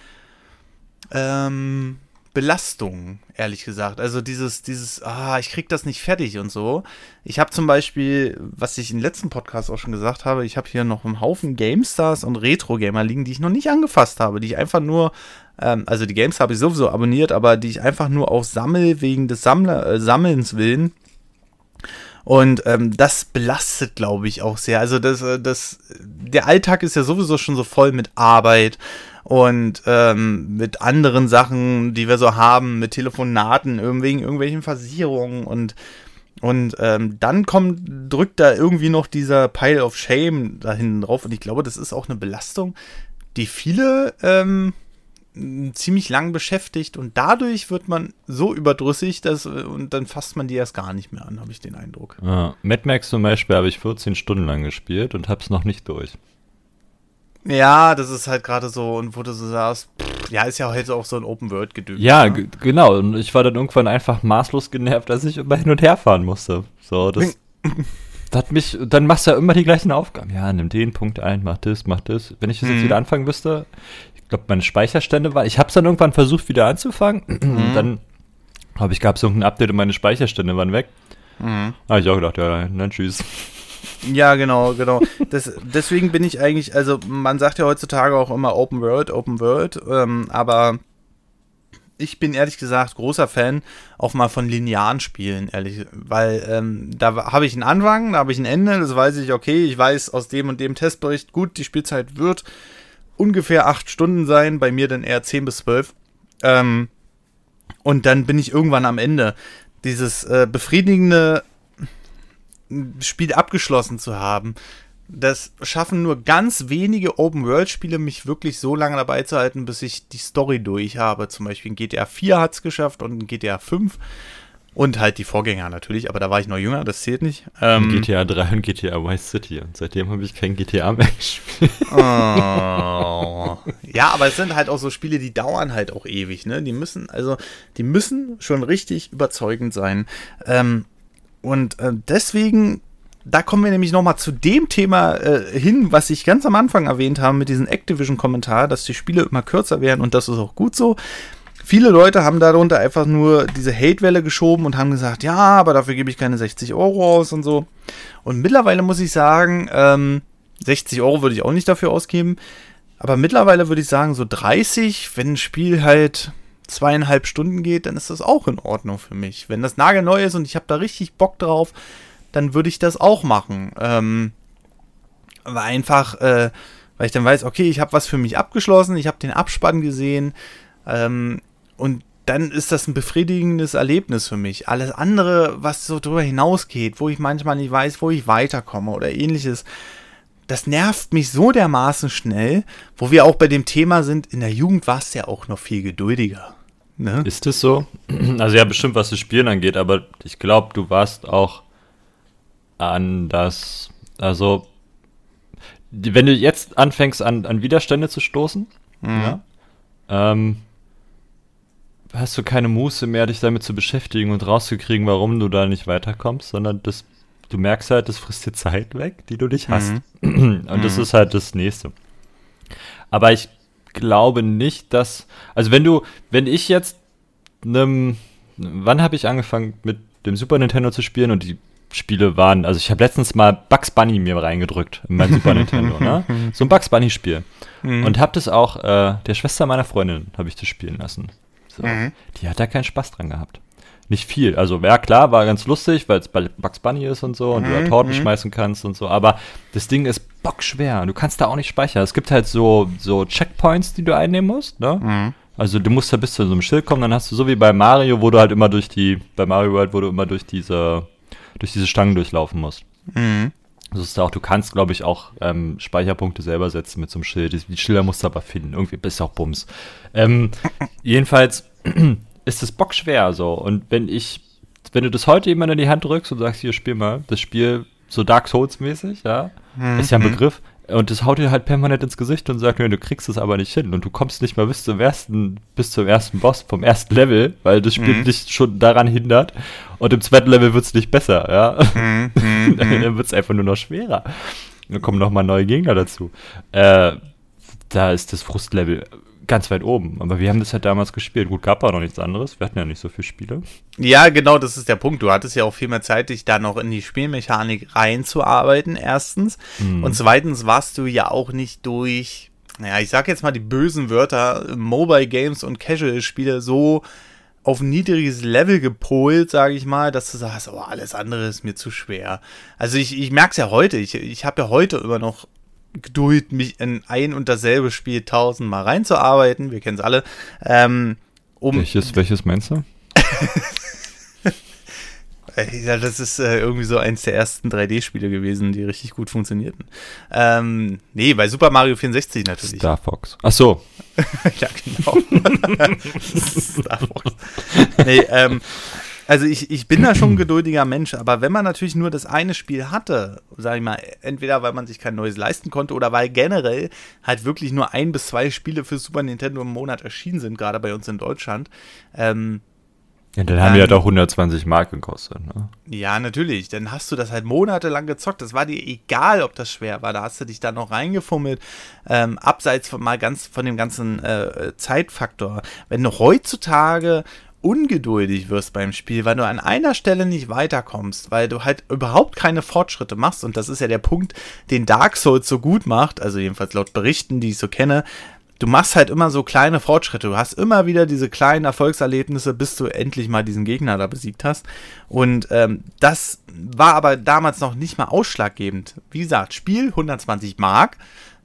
ähm, Belastung, ehrlich gesagt. Also dieses, dieses, ah, ich krieg das nicht fertig und so. Ich habe zum Beispiel, was ich im letzten Podcast auch schon gesagt habe, ich habe hier noch einen Haufen GameStars und Retro-Gamer liegen, die ich noch nicht angefasst habe, die ich einfach nur, ähm, also die Games habe ich sowieso abonniert, aber die ich einfach nur auch sammel wegen des Sammler, äh, Sammelns willen. Und ähm, das belastet, glaube ich, auch sehr. Also das, äh, das, der Alltag ist ja sowieso schon so voll mit Arbeit und ähm, mit anderen Sachen, die wir so haben, mit Telefonaten, wegen irgendwelchen Versicherungen und und ähm, dann kommt, drückt da irgendwie noch dieser Pile of Shame da hinten drauf. Und ich glaube, das ist auch eine Belastung, die viele ähm, ziemlich lang beschäftigt. Und dadurch wird man so überdrüssig, dass, äh, und dann fasst man die erst gar nicht mehr an, habe ich den Eindruck. Ja, Mad Max zum Beispiel habe ich 14 Stunden lang gespielt und habe es noch nicht durch. Ja, das ist halt gerade so, und wo du so sagst, pff, Ja, ist ja heute auch so ein Open-World-Gedöns. Ja, ne? genau. Und ich war dann irgendwann einfach maßlos genervt, dass ich immer hin und her fahren musste. So, das, das hat mich, dann machst du ja immer die gleichen Aufgaben. Ja, nimm den Punkt ein, mach das, mach das. Wenn ich das mhm. jetzt wieder anfangen müsste, glaube, meine Speicherstände war, ich habe es dann irgendwann versucht wieder anzufangen. Mhm. dann habe ich, gab es irgendein Update und meine Speicherstände waren weg. Mhm. habe ich auch gedacht, ja, dann tschüss. Ja, genau, genau. Das, deswegen bin ich eigentlich, also man sagt ja heutzutage auch immer Open World, Open World, ähm, aber ich bin ehrlich gesagt großer Fan auch mal von linearen Spielen, ehrlich, weil ähm, da habe ich einen Anfang, da habe ich ein Ende, das weiß ich, okay, ich weiß aus dem und dem Testbericht, gut, die Spielzeit wird ungefähr acht Stunden sein, bei mir dann eher zehn bis zwölf. Ähm, und dann bin ich irgendwann am Ende. Dieses äh, befriedigende Spiel abgeschlossen zu haben. Das schaffen nur ganz wenige Open-World-Spiele, mich wirklich so lange dabei zu halten, bis ich die Story durch habe. Zum Beispiel in GTA 4 hat es geschafft und in GTA 5. Und halt die Vorgänger natürlich, aber da war ich noch jünger, das zählt nicht. Ähm, GTA 3 und GTA Vice City. Und seitdem habe ich kein GTA mehr gespielt. Oh. ja, aber es sind halt auch so Spiele, die dauern halt auch ewig, ne? Die müssen, also, die müssen schon richtig überzeugend sein. Ähm, und äh, deswegen, da kommen wir nämlich nochmal zu dem Thema äh, hin, was ich ganz am Anfang erwähnt habe mit diesem Activision-Kommentar, dass die Spiele immer kürzer werden und das ist auch gut so. Viele Leute haben darunter einfach nur diese Hate-Welle geschoben und haben gesagt, ja, aber dafür gebe ich keine 60 Euro aus und so. Und mittlerweile muss ich sagen, ähm, 60 Euro würde ich auch nicht dafür ausgeben. Aber mittlerweile würde ich sagen, so 30, wenn ein Spiel halt zweieinhalb Stunden geht, dann ist das auch in Ordnung für mich. Wenn das nagelneu ist und ich habe da richtig Bock drauf, dann würde ich das auch machen. Ähm, aber einfach, äh, weil ich dann weiß, okay, ich habe was für mich abgeschlossen, ich habe den Abspann gesehen ähm, und dann ist das ein befriedigendes Erlebnis für mich. Alles andere, was so drüber hinausgeht, wo ich manchmal nicht weiß, wo ich weiterkomme oder ähnliches, das nervt mich so dermaßen schnell, wo wir auch bei dem Thema sind, in der Jugend war es ja auch noch viel geduldiger. Ne? Ist es so? Also ja, bestimmt, was das Spielen angeht, aber ich glaube, du warst auch anders. Also, wenn du jetzt anfängst, an, an Widerstände zu stoßen, mhm. ja, ähm, hast du keine Muße mehr, dich damit zu beschäftigen und rauszukriegen, warum du da nicht weiterkommst, sondern das, du merkst halt, das frisst dir Zeit weg, die du nicht hast. Mhm. Und das mhm. ist halt das Nächste. Aber ich glaube nicht, dass. Also wenn du, wenn ich jetzt einem. Wann habe ich angefangen mit dem Super Nintendo zu spielen und die Spiele waren, also ich habe letztens mal Bugs Bunny mir reingedrückt in mein Super Nintendo, ne? So ein Bugs Bunny Spiel. Mhm. Und habe das auch äh, der Schwester meiner Freundin habe ich das spielen lassen. So. Mhm. Die hat da keinen Spaß dran gehabt nicht viel. Also, ja, klar, war ganz lustig, weil es bei Bugs Bunny ist und so und mhm, du da mhm, Torten mhm. schmeißen kannst und so, aber das Ding ist bockschwer. Du kannst da auch nicht speichern. Es gibt halt so, so Checkpoints, die du einnehmen musst, ne? Mhm. Also du musst da bis zu so einem Schild kommen, dann hast du so wie bei Mario, wo du halt immer durch die, bei Mario World, wo du immer durch diese, durch diese Stangen durchlaufen musst. Mhm. Das ist auch, du kannst, glaube ich, auch ähm, Speicherpunkte selber setzen mit so einem Schild. Die Schilder musst du aber finden. Irgendwie bist du auch Bums. Ähm, jedenfalls ist es bockschwer so. Und wenn ich, wenn du das heute jemand in die Hand drückst und sagst, hier, spiel mal, das Spiel so Dark Souls-mäßig, ja, mhm. ist ja ein Begriff. Und das haut dir halt permanent ins Gesicht und sagt, nee, du kriegst es aber nicht hin. Und du kommst nicht mal bis zum ersten, bis zum ersten Boss vom ersten Level, weil das Spiel mhm. dich schon daran hindert. Und im zweiten Level wird es nicht besser, ja. Mhm. mhm Dann wird es einfach nur noch schwerer. Dann kommen nochmal neue Gegner dazu. Äh, da ist das Frustlevel ganz weit oben. Aber wir haben das ja damals gespielt. Gut, gab auch noch nichts anderes. Wir hatten ja nicht so viele Spiele. Ja, genau, das ist der Punkt. Du hattest ja auch viel mehr Zeit, dich da noch in die Spielmechanik reinzuarbeiten, erstens. Mhm. Und zweitens warst du ja auch nicht durch, naja, ich sag jetzt mal die bösen Wörter, Mobile Games und Casual-Spiele so auf ein niedriges Level gepolt, sage ich mal, dass du sagst, oh, alles andere ist mir zu schwer. Also ich, ich merke es ja heute. Ich, ich habe ja heute immer noch Geduld, mich in ein und dasselbe Spiel tausendmal reinzuarbeiten. Wir kennen es alle. Ähm, um welches, welches meinst du? ja, das ist äh, irgendwie so eins der ersten 3D-Spiele gewesen, die richtig gut funktionierten. Ähm, nee, bei Super Mario 64 natürlich. Star Fox. Ach so. ja, genau. Star Fox. Nee, ähm, Also ich, ich bin da schon ein geduldiger Mensch, aber wenn man natürlich nur das eine Spiel hatte, sag ich mal, entweder weil man sich kein neues leisten konnte oder weil generell halt wirklich nur ein bis zwei Spiele für Super Nintendo im Monat erschienen sind, gerade bei uns in Deutschland, ähm, ja, dann haben die halt auch 120 Mark gekostet, ne? Ja, natürlich. Dann hast du das halt monatelang gezockt. Das war dir egal, ob das schwer war. Da hast du dich da noch reingefummelt. Ähm, abseits von mal ganz von dem ganzen äh, Zeitfaktor. Wenn du heutzutage ungeduldig wirst beim Spiel, weil du an einer Stelle nicht weiterkommst, weil du halt überhaupt keine Fortschritte machst. Und das ist ja der Punkt, den Dark Souls so gut macht, also jedenfalls laut Berichten, die ich so kenne, du machst halt immer so kleine Fortschritte. Du hast immer wieder diese kleinen Erfolgserlebnisse, bis du endlich mal diesen Gegner da besiegt hast. Und ähm, das war aber damals noch nicht mal ausschlaggebend. Wie gesagt, Spiel 120 Mark.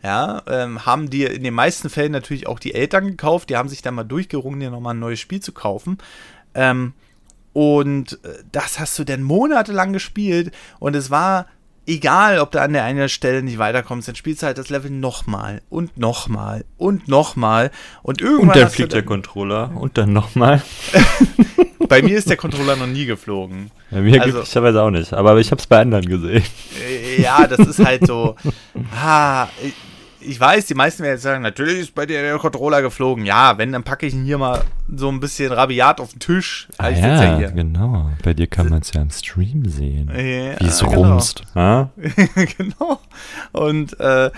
Ja, ähm, haben dir in den meisten Fällen natürlich auch die Eltern gekauft. Die haben sich dann mal durchgerungen, dir nochmal ein neues Spiel zu kaufen. Ähm, und äh, das hast du dann monatelang gespielt. Und es war egal, ob du an der einen Stelle nicht weiterkommst, dann spielst du halt das Level nochmal und nochmal und nochmal und irgendwann. Und dann fliegt der Controller und dann nochmal. bei mir ist der Controller noch nie geflogen. Bei mir also, glücklicherweise auch nicht, aber ich habe es bei anderen gesehen. Ja, das ist halt so. ah, ich weiß, die meisten werden jetzt sagen, natürlich ist bei dir der Controller geflogen. Ja, wenn, dann packe ich ihn hier mal so ein bisschen rabiat auf den Tisch. Ah, ja, ja genau. Bei dir kann man es ja im Stream sehen. Ja, wie es genau. rumst. genau. Und äh,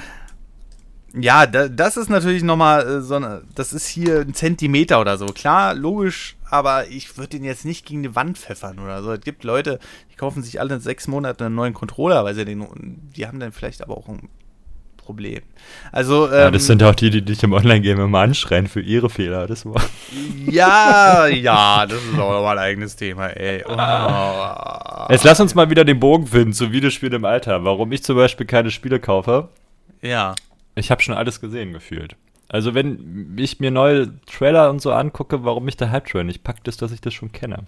ja, da, das ist natürlich nochmal äh, so eine, das ist hier ein Zentimeter oder so. Klar, logisch, aber ich würde den jetzt nicht gegen die Wand pfeffern oder so. Es gibt Leute, die kaufen sich alle in sechs Monaten einen neuen Controller, weil sie den, die haben dann vielleicht aber auch ein Problem. Also, ähm, ja, das ähm, sind auch die, die dich im Online-Game immer anschreien für ihre Fehler. Das war ja, ja, das ist auch nochmal ein eigenes Thema, ey. Oh. Jetzt lass uns mal wieder den Bogen finden zu Videospielen im Alter. Warum ich zum Beispiel keine Spiele kaufe. Ja. Ich habe schon alles gesehen, gefühlt. Also, wenn ich mir neue Trailer und so angucke, warum mich der Hype-Train nicht packt, ist, dass ich das schon kenne.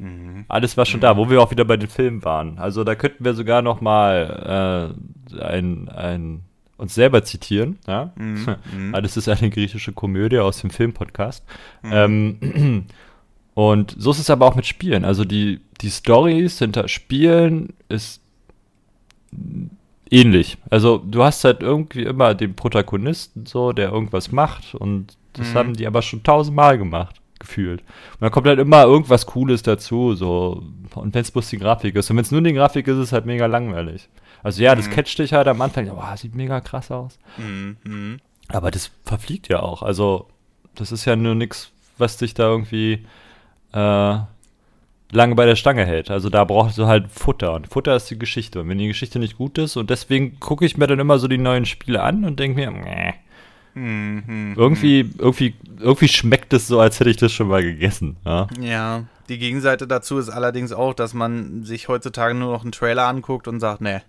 Mhm. Alles war schon mhm. da, wo wir auch wieder bei den Filmen waren. Also da könnten wir sogar noch mal äh, ein, ein uns selber zitieren. Ja? Mhm. Alles ist eine griechische Komödie aus dem Filmpodcast. Mhm. Ähm, und so ist es aber auch mit Spielen. Also die, die Stories hinter Spielen ist ähnlich. Also du hast halt irgendwie immer den Protagonisten so, der irgendwas macht und das mhm. haben die aber schon tausendmal gemacht, gefühlt. Und dann kommt halt immer irgendwas Cooles dazu, so. Und wenn es bloß die Grafik ist. Und wenn es nur die Grafik ist, ist es halt mega langweilig. Also ja, das mhm. catcht dich halt am Anfang, boah, sieht mega krass aus. Mhm. mhm. Aber das verfliegt ja auch. Also, das ist ja nur nichts, was dich da irgendwie äh, lange bei der Stange hält. Also da brauchst du halt Futter. Und Futter ist die Geschichte. Und wenn die Geschichte nicht gut ist, und deswegen gucke ich mir dann immer so die neuen Spiele an und denke mir, nee. Mhm, irgendwie, irgendwie, irgendwie schmeckt es so, als hätte ich das schon mal gegessen. Ja? ja, die Gegenseite dazu ist allerdings auch, dass man sich heutzutage nur noch einen Trailer anguckt und sagt, nee,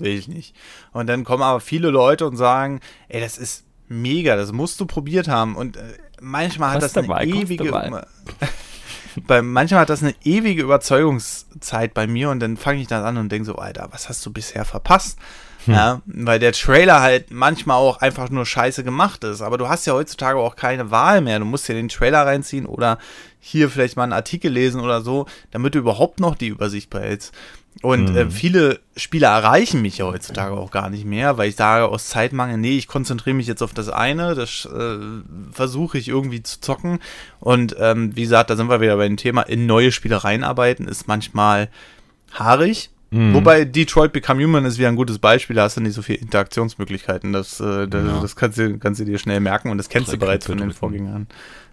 will ich nicht. Und dann kommen aber viele Leute und sagen, ey, das ist mega, das musst du probiert haben. Und äh, manchmal hat das eine dabei, ewige. bei, manchmal hat das eine ewige Überzeugungszeit bei mir und dann fange ich dann an und denke so, Alter, was hast du bisher verpasst? Hm. Ja, weil der Trailer halt manchmal auch einfach nur scheiße gemacht ist. Aber du hast ja heutzutage auch keine Wahl mehr. Du musst dir den Trailer reinziehen oder hier vielleicht mal einen Artikel lesen oder so, damit du überhaupt noch die Übersicht behältst. Und äh, mhm. äh, viele Spieler erreichen mich ja heutzutage auch gar nicht mehr, weil ich sage aus Zeitmangel, nee, ich konzentriere mich jetzt auf das eine, das äh, versuche ich irgendwie zu zocken. Und ähm, wie gesagt, da sind wir wieder bei dem Thema, in neue Spiele reinarbeiten ist manchmal haarig. Mhm. Wobei Detroit Become Human ist wieder ein gutes Beispiel, da hast du nicht so viele Interaktionsmöglichkeiten. Das, äh, das, ja. das kannst, du, kannst du dir schnell merken und das kennst Drei du bereits von den Vorgängern.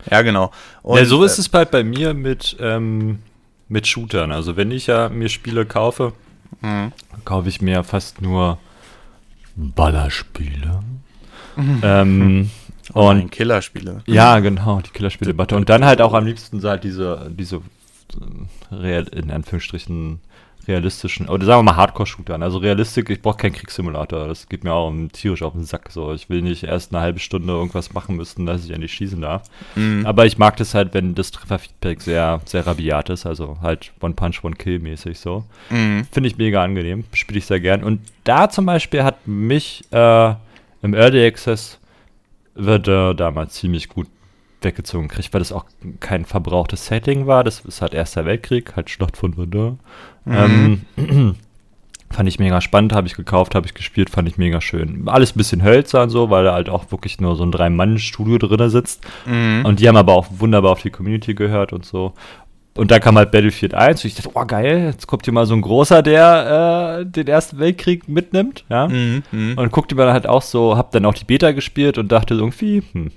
Ja, genau. Und, ja, so ist äh, es halt bei mir mit ähm, mit Shootern. Also wenn ich ja mir Spiele kaufe, mhm. kaufe ich mir fast nur Ballerspiele. Mhm. Ähm, oh, und Killerspiele. Ja, genau, die Killerspiele. Und dann halt auch am liebsten so halt diese, diese äh, in Anführungsstrichen realistischen, oder sagen wir mal Hardcore-Shootern. Also Realistik, ich brauche keinen Kriegssimulator. Das geht mir auch tierisch auf den Sack. So, ich will nicht erst eine halbe Stunde irgendwas machen müssen, dass ich endlich schießen darf. Mhm. Aber ich mag das halt, wenn das Trefferfeedback sehr, sehr rabiat ist. Also halt One Punch, One Kill mäßig so. Mhm. Finde ich mega angenehm. Spiele ich sehr gern. Und da zum Beispiel hat mich äh, im Early Access wird äh, damals ziemlich gut weggezogen kriegt, weil das auch kein verbrauchtes Setting war. Das ist halt Erster Weltkrieg, halt Schlacht von Verdun. Mhm. Ähm, fand ich mega spannend, habe ich gekauft, habe ich gespielt, fand ich mega schön. Alles ein bisschen hölzern so, weil da halt auch wirklich nur so ein Drei-Mann-Studio drin sitzt. Mhm. Und die haben aber auch wunderbar auf die Community gehört und so. Und dann kam halt Battlefield 1 und ich dachte, oh geil, jetzt kommt hier mal so ein großer, der äh, den Ersten Weltkrieg mitnimmt, ja. Mhm, mh. Und guckte mir dann halt auch so, hab dann auch die Beta gespielt und dachte irgendwie, hm,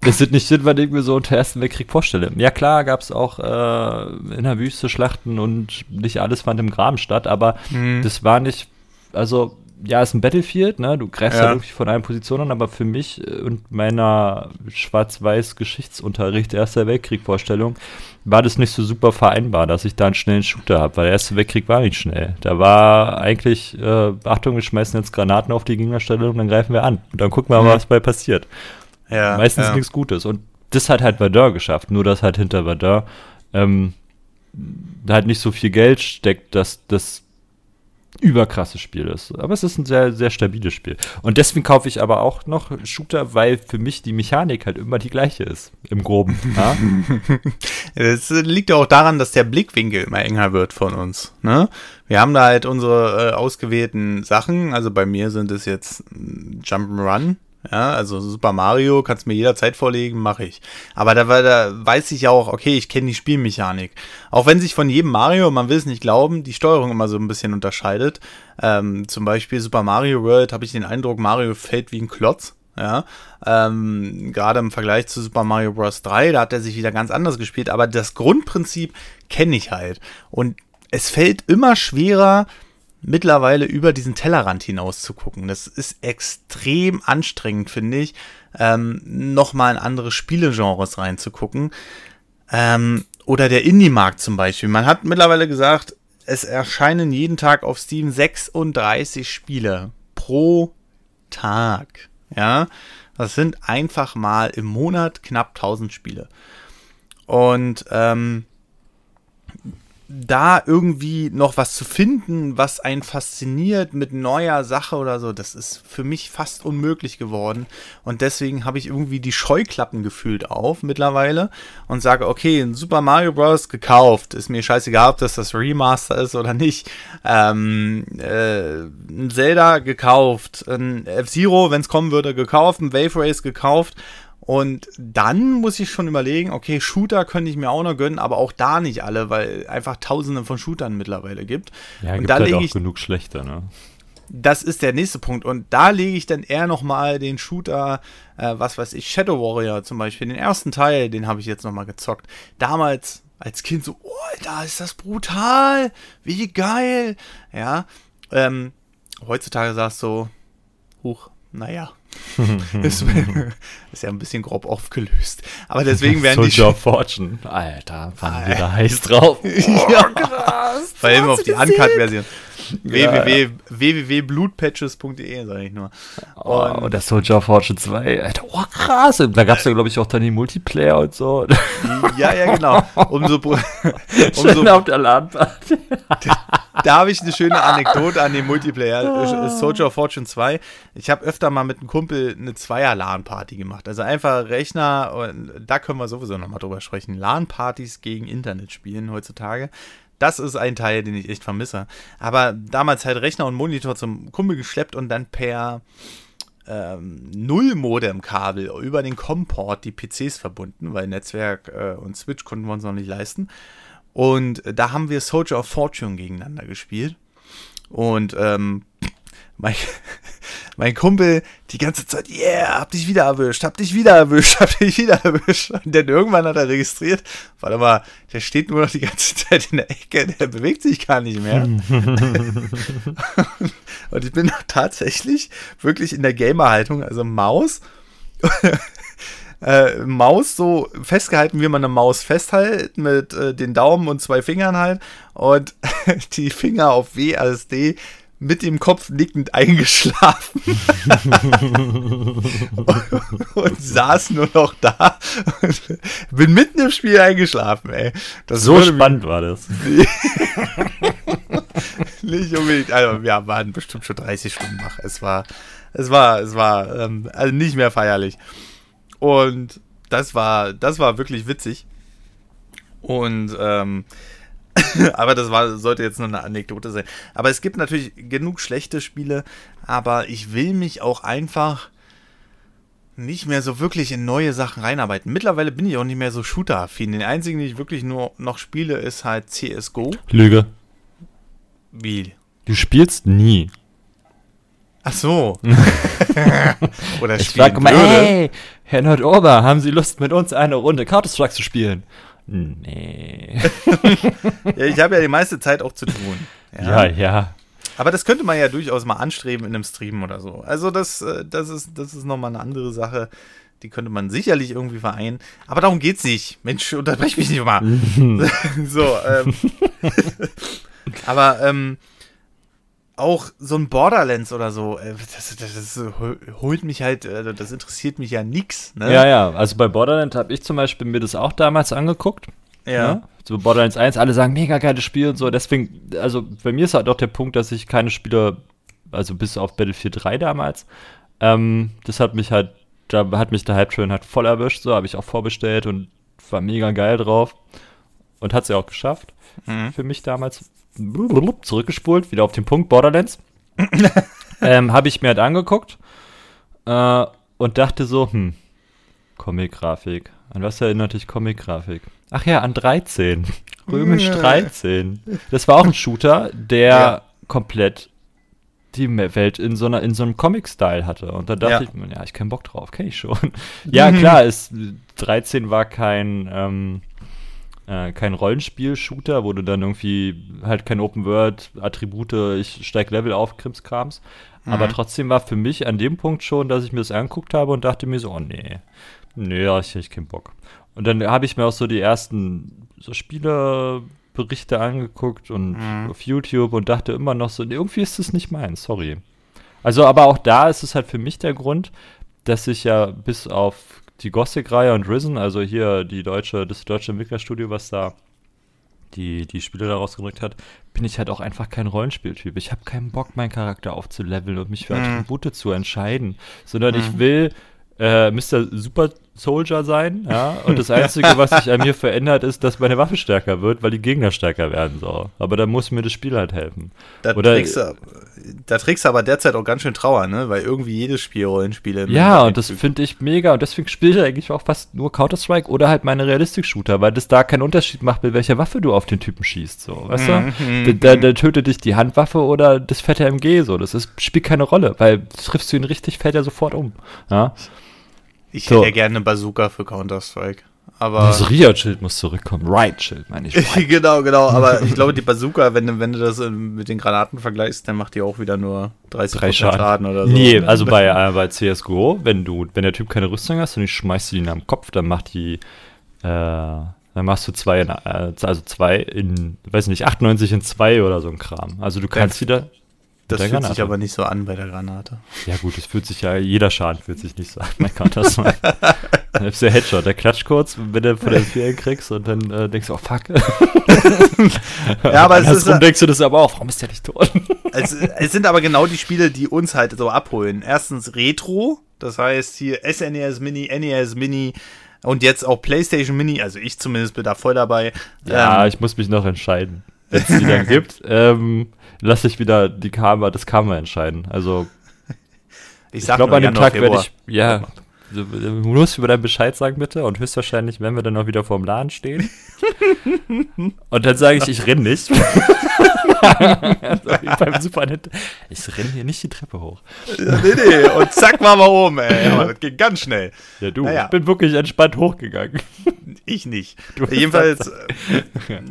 das sind nicht Sinn, was ich mir so unter Ersten Weltkrieg vorstelle. Ja klar, gab es auch äh, in der Wüste Schlachten und nicht alles fand im Graben statt, aber mhm. das war nicht, also ja, ist ein Battlefield, ne? Du greifst ja. halt wirklich von einer Position an, aber für mich und meiner schwarz-weiß Geschichtsunterricht Erster Weltkrieg-Vorstellung war das nicht so super vereinbar, dass ich da einen schnellen Shooter habe, weil der Erste Weltkrieg war nicht schnell. Da war eigentlich, äh, Achtung, wir schmeißen jetzt Granaten auf die Gegnerstelle und dann greifen wir an. Und dann gucken wir mal, mhm. was bei passiert. Ja, Meistens ja. nichts Gutes. Und das hat halt Verdun geschafft. Nur, dass halt hinter Verdun ähm, halt nicht so viel Geld steckt, dass das überkrasses Spiel ist. Aber es ist ein sehr, sehr stabiles Spiel. Und deswegen kaufe ich aber auch noch Shooter, weil für mich die Mechanik halt immer die gleiche ist. Im Groben. Ja? Es liegt ja auch daran, dass der Blickwinkel immer enger wird von uns. Ne? Wir haben da halt unsere äh, ausgewählten Sachen. Also bei mir sind es jetzt Jump'n'Run ja, also Super Mario kannst mir jederzeit vorlegen, mache ich. Aber da, da weiß ich ja auch, okay, ich kenne die Spielmechanik. Auch wenn sich von jedem Mario, man will es nicht glauben, die Steuerung immer so ein bisschen unterscheidet. Ähm, zum Beispiel Super Mario World habe ich den Eindruck, Mario fällt wie ein Klotz. Ja, ähm, gerade im Vergleich zu Super Mario Bros. 3, da hat er sich wieder ganz anders gespielt, aber das Grundprinzip kenne ich halt. Und es fällt immer schwerer, mittlerweile über diesen Tellerrand hinaus zu gucken. Das ist extrem anstrengend, finde ich, ähm, nochmal in andere Spielegenres reinzugucken. Ähm, oder der Indie-Markt zum Beispiel. Man hat mittlerweile gesagt, es erscheinen jeden Tag auf Steam 36 Spiele pro Tag. Ja, das sind einfach mal im Monat knapp 1000 Spiele. Und ähm, da irgendwie noch was zu finden, was einen fasziniert mit neuer Sache oder so, das ist für mich fast unmöglich geworden. Und deswegen habe ich irgendwie die Scheuklappen gefühlt auf mittlerweile und sage, okay, ein Super Mario Bros. gekauft. Ist mir scheißegal, ob das das Remaster ist oder nicht. Ähm, äh, ein Zelda gekauft. Ein F-Zero, wenn es kommen würde, gekauft. Ein Wave Race gekauft. Und dann muss ich schon überlegen, okay, Shooter könnte ich mir auch noch gönnen, aber auch da nicht alle, weil einfach tausende von Shootern mittlerweile gibt. Ja, und gibt da halt auch ich, genug schlechter, ne? Das ist der nächste Punkt. Und da lege ich dann eher nochmal den Shooter, äh, was weiß ich, Shadow Warrior zum Beispiel, den ersten Teil, den habe ich jetzt nochmal gezockt. Damals als Kind so, oh, da ist das brutal, wie geil. Ja, ähm, heutzutage sagst du so, huch, naja, ist, ist, ja ein bisschen grob aufgelöst. Aber deswegen werden Soldier die. of Fortune. Alter, waren wir da heiß drauf. Ja, krass. Vor allem auf die Uncut-Version. www.blutpatches.de, sage ich nur. Oh, und, oh, der Soldier of Fortune 2. Alter, oh, krass. Da gab es ja, glaube ich, auch dann die Multiplayer und so. Ja, ja, genau. Umso, umso auf der LAN-Party. da habe ich eine schöne Anekdote an den Multiplayer. Soldier of Fortune 2. Ich habe öfter mal mit einem Kumpel eine Zweier-LAN-Party gemacht. Also einfach Rechner, und da können wir sowieso nochmal drüber sprechen. LAN-Partys gegen Internet spielen heutzutage. Das ist ein Teil, den ich echt vermisse. Aber damals halt Rechner und Monitor zum Kumpel geschleppt und dann per ähm, Null-Modem-Kabel über den Comport die PCs verbunden, weil Netzwerk äh, und Switch konnten wir uns noch nicht leisten. Und da haben wir Soldier of Fortune gegeneinander gespielt. Und ähm, mein, mein Kumpel die ganze Zeit, yeah, hab dich wieder erwischt, hab dich wieder erwischt, hab dich wieder erwischt. Und dann irgendwann hat er registriert, warte mal, der steht nur noch die ganze Zeit in der Ecke, der bewegt sich gar nicht mehr. und ich bin tatsächlich wirklich in der Gamer-Haltung, also Maus äh, Maus so festgehalten, wie man eine Maus festhält, mit äh, den Daumen und zwei Fingern halt. Und die Finger auf WASD mit dem Kopf nickend eingeschlafen und, und saß nur noch da und bin mitten im Spiel eingeschlafen, ey. Das so spannend war das. nicht unbedingt, also wir waren bestimmt schon 30 Stunden wach. Es war, es war, es war ähm, also nicht mehr feierlich. Und das war, das war wirklich witzig. Und ähm, aber das war, sollte jetzt nur eine Anekdote sein. Aber es gibt natürlich genug schlechte Spiele, aber ich will mich auch einfach nicht mehr so wirklich in neue Sachen reinarbeiten. Mittlerweile bin ich auch nicht mehr so Shooter-affin. Den einzigen, den ich wirklich nur noch spiele, ist halt CSGO. Lüge. Wie? Du spielst nie. Ach so. Oder ich frage mal, hey, Herr Nordober, haben Sie Lust mit uns eine Runde Counter-Strike zu spielen? Nee. ja, ich habe ja die meiste Zeit auch zu tun. Ja. ja, ja. Aber das könnte man ja durchaus mal anstreben in einem Stream oder so. Also das, äh, das ist, das ist nochmal eine andere Sache. Die könnte man sicherlich irgendwie vereinen. Aber darum geht's nicht. Mensch, unterbrech mich nicht mal. so, ähm. aber, ähm, auch so ein Borderlands oder so, äh, das, das, das, holt mich halt, äh, das interessiert mich ja nix. Ne? Ja, ja, also bei Borderlands habe ich zum Beispiel mir das auch damals angeguckt. Ja. Ne? So Borderlands 1, alle sagen, mega geiles Spiel und so. Deswegen, also bei mir ist halt auch der Punkt, dass ich keine Spiele, also bis auf Battlefield 3 damals, ähm, das hat mich halt, da hat mich der Hype-Train halt voll erwischt, so habe ich auch vorbestellt und war mega geil drauf. Und hat sie ja auch geschafft. Mhm. Für mich damals zurückgespult, wieder auf den Punkt, Borderlands. ähm, habe ich mir halt angeguckt äh, und dachte so, hm, Comic-Grafik. An was erinnert dich Comic-Grafik? Ach ja, an 13. Römisch 13. Das war auch ein Shooter, der ja. komplett die Welt in so, einer, in so einem Comic-Style hatte. Und da dachte ja. ich mir, ja, ich keinen Bock drauf, kenne ich schon. ja, klar, es, 13 war kein, ähm, äh, kein Rollenspiel-Shooter, wo du dann irgendwie halt kein Open-World-Attribute, ich steig Level auf, Krimskrams. Mhm. Aber trotzdem war für mich an dem Punkt schon, dass ich mir das angeguckt habe und dachte mir so, oh nee, nee, ich, ich keinen Bock. Und dann habe ich mir auch so die ersten so Spielerberichte angeguckt und mhm. auf YouTube und dachte immer noch so, nee, irgendwie ist das nicht mein, sorry. Also, aber auch da ist es halt für mich der Grund, dass ich ja bis auf die Gothic-Reihe und Risen, also hier die deutsche, das deutsche Entwicklerstudio, was da die, die Spiele daraus gedrückt hat, bin ich halt auch einfach kein Rollenspieltyp. Ich habe keinen Bock, meinen Charakter aufzuleveln und mich für mhm. Attribute zu entscheiden, sondern mhm. ich will äh, Mr. Super Soldier sein, ja. Und das Einzige, was sich an mir verändert, ist, dass meine Waffe stärker wird, weil die Gegner stärker werden so. Aber da muss mir das Spiel halt helfen. Da, Oder, trägst, du, da trägst du aber derzeit auch ganz schön Trauer, ne? Weil irgendwie jedes Spiel Rollenspiele. Ja, und das finde ich mega. Und deswegen spiele ich eigentlich auch fast nur Counter-Strike oder halt meine Realistik-Shooter, weil das da keinen Unterschied macht, mit welcher Waffe du auf den Typen schießt, so. Weißt mhm, du? Da, da, da, tötet dich die Handwaffe oder das fette MG, so. Das ist, spielt keine Rolle, weil triffst du ihn richtig, fällt er sofort um. Ja. Ich so. hätte ja gerne eine Bazooka für Counter-Strike. Aber das Riot-Schild muss zurückkommen. Right-Schild, meine ich. Right. genau, genau. Aber ich glaube, die Bazooka, wenn, wenn du das mit den Granaten vergleichst, dann macht die auch wieder nur 30 Schaden. Schaden. oder so. Nee, also bei, äh, bei CSGO, wenn du, wenn der Typ keine Rüstung hast und ich schmeißt ihn am Kopf, dann macht die, äh, dann machst du zwei, in, äh, also zwei in, weiß nicht, 98 in zwei oder so ein Kram. Also du kannst wieder, das fühlt Granate. sich aber nicht so an bei der Granate. Ja gut, es fühlt sich ja, jeder Schaden fühlt sich nicht so an bei Counter-Strike. Selbst der Headshot, der klatscht kurz, wenn du von der Vier kriegst und dann äh, denkst du, oh fuck. ja, aber es ist... Rum denkst du das aber auch, warum ist der nicht tot? es, es sind aber genau die Spiele, die uns halt so abholen. Erstens Retro, das heißt hier SNES Mini, NES Mini, und jetzt auch PlayStation Mini, also ich zumindest bin da voll dabei. Ja, ähm, ich muss mich noch entscheiden es dann gibt, ähm, lasse ich wieder die Karma, das Karma entscheiden. Also ich, ich glaube, an dem Tag werde ich, ja, du, musst über deinen Bescheid sagen, bitte. Und höchstwahrscheinlich werden wir dann auch wieder vor dem Laden stehen. und dann sage ich, ich renn nicht. also, beim Super Ich renn hier nicht die Treppe hoch. Ja, nee, nee. Und zack, waren wir oben, ey. Ja, das ging ganz schnell. Ja, du. Naja. Ich bin wirklich entspannt hochgegangen. Ich nicht. Du Jedenfalls. Äh,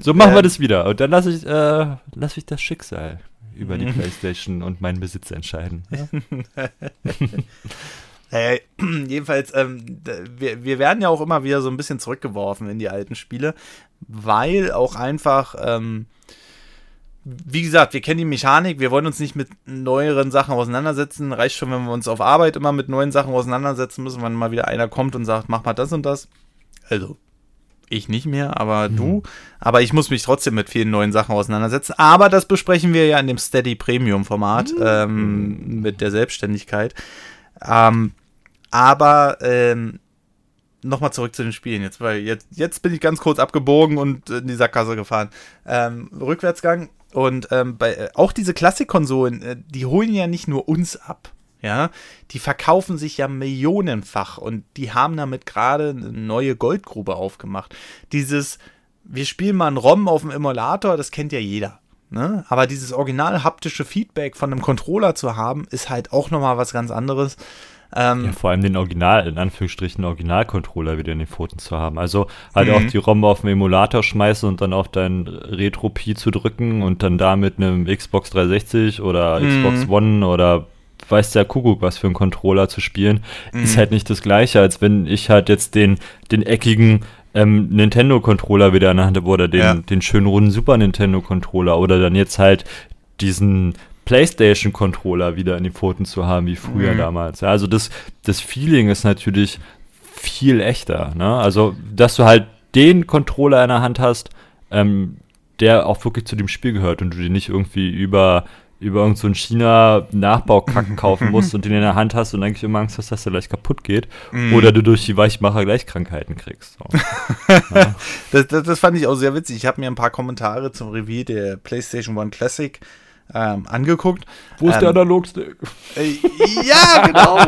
so machen wir das wieder. Und dann lasse ich, äh, lass ich das Schicksal über die mhm. Playstation und meinen Besitz entscheiden. Ja? Äh, jedenfalls, ähm, wir, wir werden ja auch immer wieder so ein bisschen zurückgeworfen in die alten Spiele, weil auch einfach, ähm, wie gesagt, wir kennen die Mechanik, wir wollen uns nicht mit neueren Sachen auseinandersetzen. Reicht schon, wenn wir uns auf Arbeit immer mit neuen Sachen auseinandersetzen müssen, wenn mal wieder einer kommt und sagt, mach mal das und das. Also, ich nicht mehr, aber mhm. du. Aber ich muss mich trotzdem mit vielen neuen Sachen auseinandersetzen. Aber das besprechen wir ja in dem Steady Premium Format mhm. ähm, mit der Selbstständigkeit. Ähm, aber ähm, nochmal zurück zu den Spielen jetzt, weil jetzt, jetzt bin ich ganz kurz abgebogen und in die Sackgasse gefahren. Ähm, Rückwärtsgang und ähm, bei, äh, auch diese Klassikkonsolen, äh, die holen ja nicht nur uns ab. Ja, die verkaufen sich ja millionenfach und die haben damit gerade eine neue Goldgrube aufgemacht. Dieses, wir spielen mal einen ROM auf dem Emulator, das kennt ja jeder. Ne? Aber dieses original haptische Feedback von einem Controller zu haben, ist halt auch nochmal was ganz anderes. Ähm, ja, vor allem den Original, in Anführungsstrichen Original-Controller wieder in den Pfoten zu haben. Also halt auch mhm. die ROM auf dem Emulator schmeißen und dann auf dein Retro-Pi zu drücken und dann da mit einem Xbox 360 oder mhm. Xbox One oder weiß der Kuckuck was für einen Controller zu spielen, mhm. ist halt nicht das gleiche, als wenn ich halt jetzt den, den eckigen ähm, Nintendo-Controller wieder in der Hand habe oder den, ja. den schönen runden Super Nintendo-Controller oder dann jetzt halt diesen PlayStation-Controller wieder in die Pfoten zu haben, wie früher mhm. damals. Ja, also das, das Feeling ist natürlich viel echter. Ne? Also, dass du halt den Controller in der Hand hast, ähm, der auch wirklich zu dem Spiel gehört und du den nicht irgendwie über über irgendeinen so China-Nachbaukacken kaufen musst und den in der Hand hast und eigentlich immer Angst hast, dass der gleich kaputt geht. Mm. Oder du durch die Weichmacher gleich Krankheiten kriegst. So. ja. das, das, das, fand ich auch sehr witzig. Ich habe mir ein paar Kommentare zum Review der PlayStation One Classic ähm, angeguckt. Wo ist ähm, der Analogstick? Äh, ja, genau.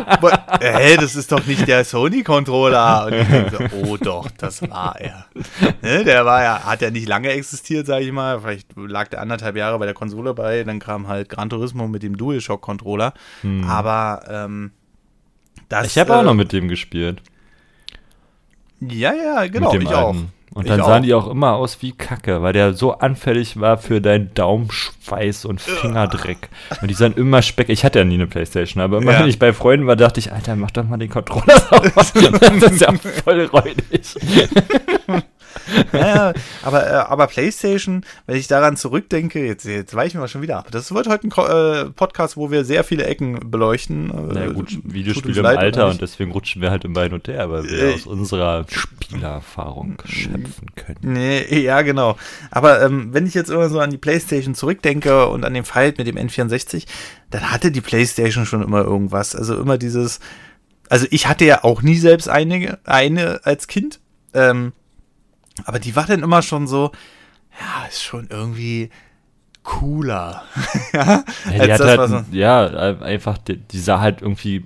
äh, hey, das ist doch nicht der Sony-Controller. Und ich denke so, oh doch, das war er. Ne, der war ja, hat ja nicht lange existiert, sage ich mal. Vielleicht lag der anderthalb Jahre bei der Konsole bei. Dann kam halt Gran Turismo mit dem DualShock-Controller. Hm. Aber ähm, das. Ich habe äh, auch noch mit dem gespielt. Ja, ja, genau, ich alten. auch. Und dann sahen die auch immer aus wie Kacke, weil der so anfällig war für deinen Daumenschweiß und Fingerdreck. Und die sahen immer speck. Ich hatte ja nie eine Playstation, aber immer ja. wenn ich bei Freunden war, dachte ich, Alter, mach doch mal den Controller sauber. das ist ja voll räudig. ja, aber, äh, aber PlayStation, wenn ich daran zurückdenke, jetzt, jetzt weichen wir schon wieder ab. Das wird heute ein äh, Podcast, wo wir sehr viele Ecken beleuchten. Na ja, gut, Videospiele im Alter und deswegen rutschen wir halt im Bein und her, weil wir äh, aus unserer Spielerfahrung schöpfen können. Nee, ja, genau. Aber ähm, wenn ich jetzt immer so an die PlayStation zurückdenke und an den Fight mit dem N64, dann hatte die PlayStation schon immer irgendwas. Also immer dieses. Also ich hatte ja auch nie selbst eine, eine als Kind. Ähm, aber die war dann immer schon so, ja, ist schon irgendwie cooler. ja, ja, das, halt, so ja, einfach, die, die, sah halt irgendwie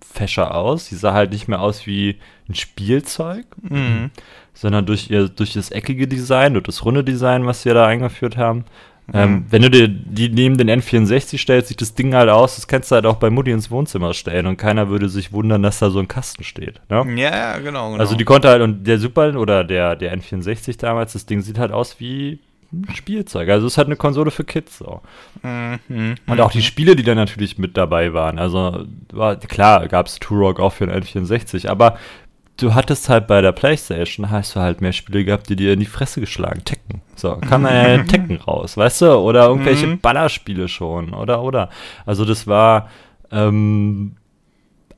fescher aus. Die sah halt nicht mehr aus wie ein Spielzeug, mhm. sondern durch ihr, durch das eckige Design und das runde Design, was wir da eingeführt haben, ähm, mhm. wenn du dir die neben den N64 stellst, sieht das Ding halt aus, das kannst du halt auch bei Mutti ins Wohnzimmer stellen und keiner würde sich wundern, dass da so ein Kasten steht. Ne? Ja, ja, genau, genau. Also die konnte halt, und der Super oder der, der N64 damals, das Ding sieht halt aus wie ein Spielzeug. Also es ist halt eine Konsole für Kids so. Mhm. Und auch die Spiele, die da natürlich mit dabei waren. Also war, klar, gab es Turok auch für den N64, aber du hattest halt bei der Playstation, hast du halt mehr Spiele gehabt, die dir in die Fresse geschlagen. Tekken. So, kam ja Tekken raus, weißt du? Oder irgendwelche mhm. Ballerspiele schon, oder, oder. Also das war, ähm,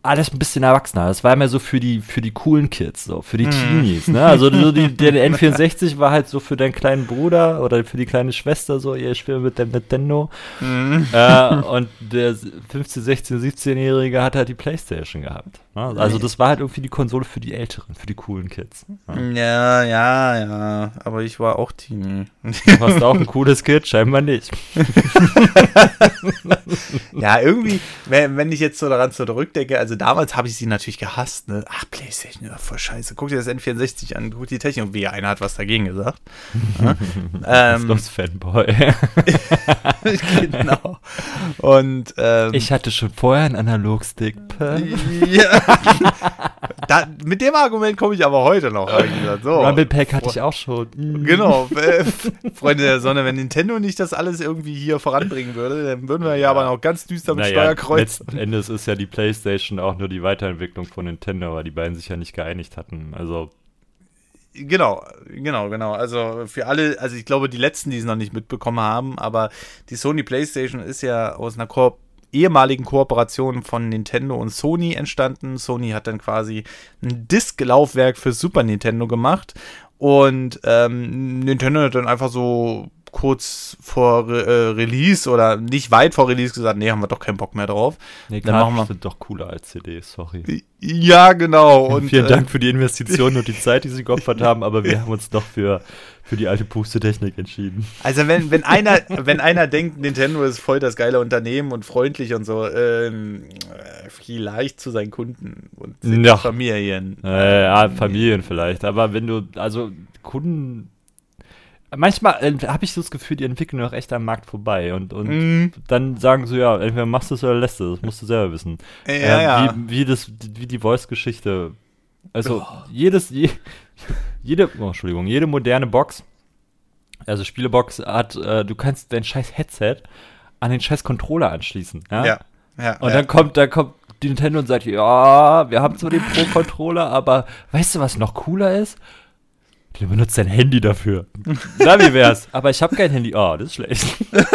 alles ein bisschen erwachsener. Das war immer so für die, für die coolen Kids, so, für die mm. Teenies, ne? Also so die, der N64 war halt so für deinen kleinen Bruder oder für die kleine Schwester, so, ihr spielt mit dem Nintendo. Mm. Äh, und der 15, 16, 17-Jährige hat halt die Playstation gehabt. Ne? Also das war halt irgendwie die Konsole für die Älteren, für die coolen Kids. Ne? Ja, ja, ja. Aber ich war auch Teenie. Du warst auch ein cooles Kid, scheinbar nicht. ja, irgendwie, wenn, wenn ich jetzt so daran zurückdenke, also damals habe ich sie natürlich gehasst. Ne? Ach, Playstation, ja, voll scheiße. Guck dir das N64 an, guck die Technik. Wie einer hat was dagegen gesagt. ja? ähm, los, Fanboy. genau. Und ähm, ich hatte schon vorher einen Analogstick. ja. da, mit dem Argument komme ich aber heute noch. So. Rumble Pack hatte ich auch schon. Genau. Äh, Freunde der Sonne, wenn Nintendo nicht das alles irgendwie hier voranbringen würde, dann würden wir ja, ja aber noch ganz düster mit naja, Steuerkreuz. Letzten Endes ist ja die PlayStation auch nur die Weiterentwicklung von Nintendo, weil die beiden sich ja nicht geeinigt hatten. Also Genau, genau, genau. Also für alle, also ich glaube, die letzten, die es noch nicht mitbekommen haben, aber die Sony PlayStation ist ja aus einer Ko ehemaligen Kooperation von Nintendo und Sony entstanden. Sony hat dann quasi ein Disk-Laufwerk für Super Nintendo gemacht und ähm, Nintendo hat dann einfach so kurz vor äh, Release oder nicht weit vor Release gesagt, nee, haben wir doch keinen Bock mehr drauf. Nee, Dann machen wir- sind doch cooler als CDs, sorry. Ja, genau. Und, Vielen äh, Dank für die Investitionen und die Zeit, die sie geopfert haben, aber wir haben uns doch für, für die alte Puste-Technik entschieden. Also wenn, wenn einer, wenn einer denkt, Nintendo ist voll das geile Unternehmen und freundlich und so, ähm, äh, vielleicht zu seinen Kunden und Ja. Familien. Äh, ja, Familien vielleicht, aber wenn du, also Kunden, manchmal äh, habe ich so das Gefühl, die entwickeln noch echt am Markt vorbei und, und Mhm. dann sagen sie, ja, entweder machst du es oder lässt du es, das musst du selber wissen. Ja, Äh, ja. Wie, wie, das, wie die Voice-Geschichte. Also jedes, je, jede, oh, Entschuldigung, jede moderne Box, also Spielebox hat, äh, du kannst dein scheiß Headset an den scheiß Controller anschließen. Ja. ja. ja, Und dann kommt, dann kommt die Nintendo und sagt, ja, wir haben zwar den Pro-Controller, aber weißt du, was noch cooler ist? Du benutzt dein Handy dafür. Na, wie wär's? Aber ich habe kein Handy. Oh, das ist schlecht.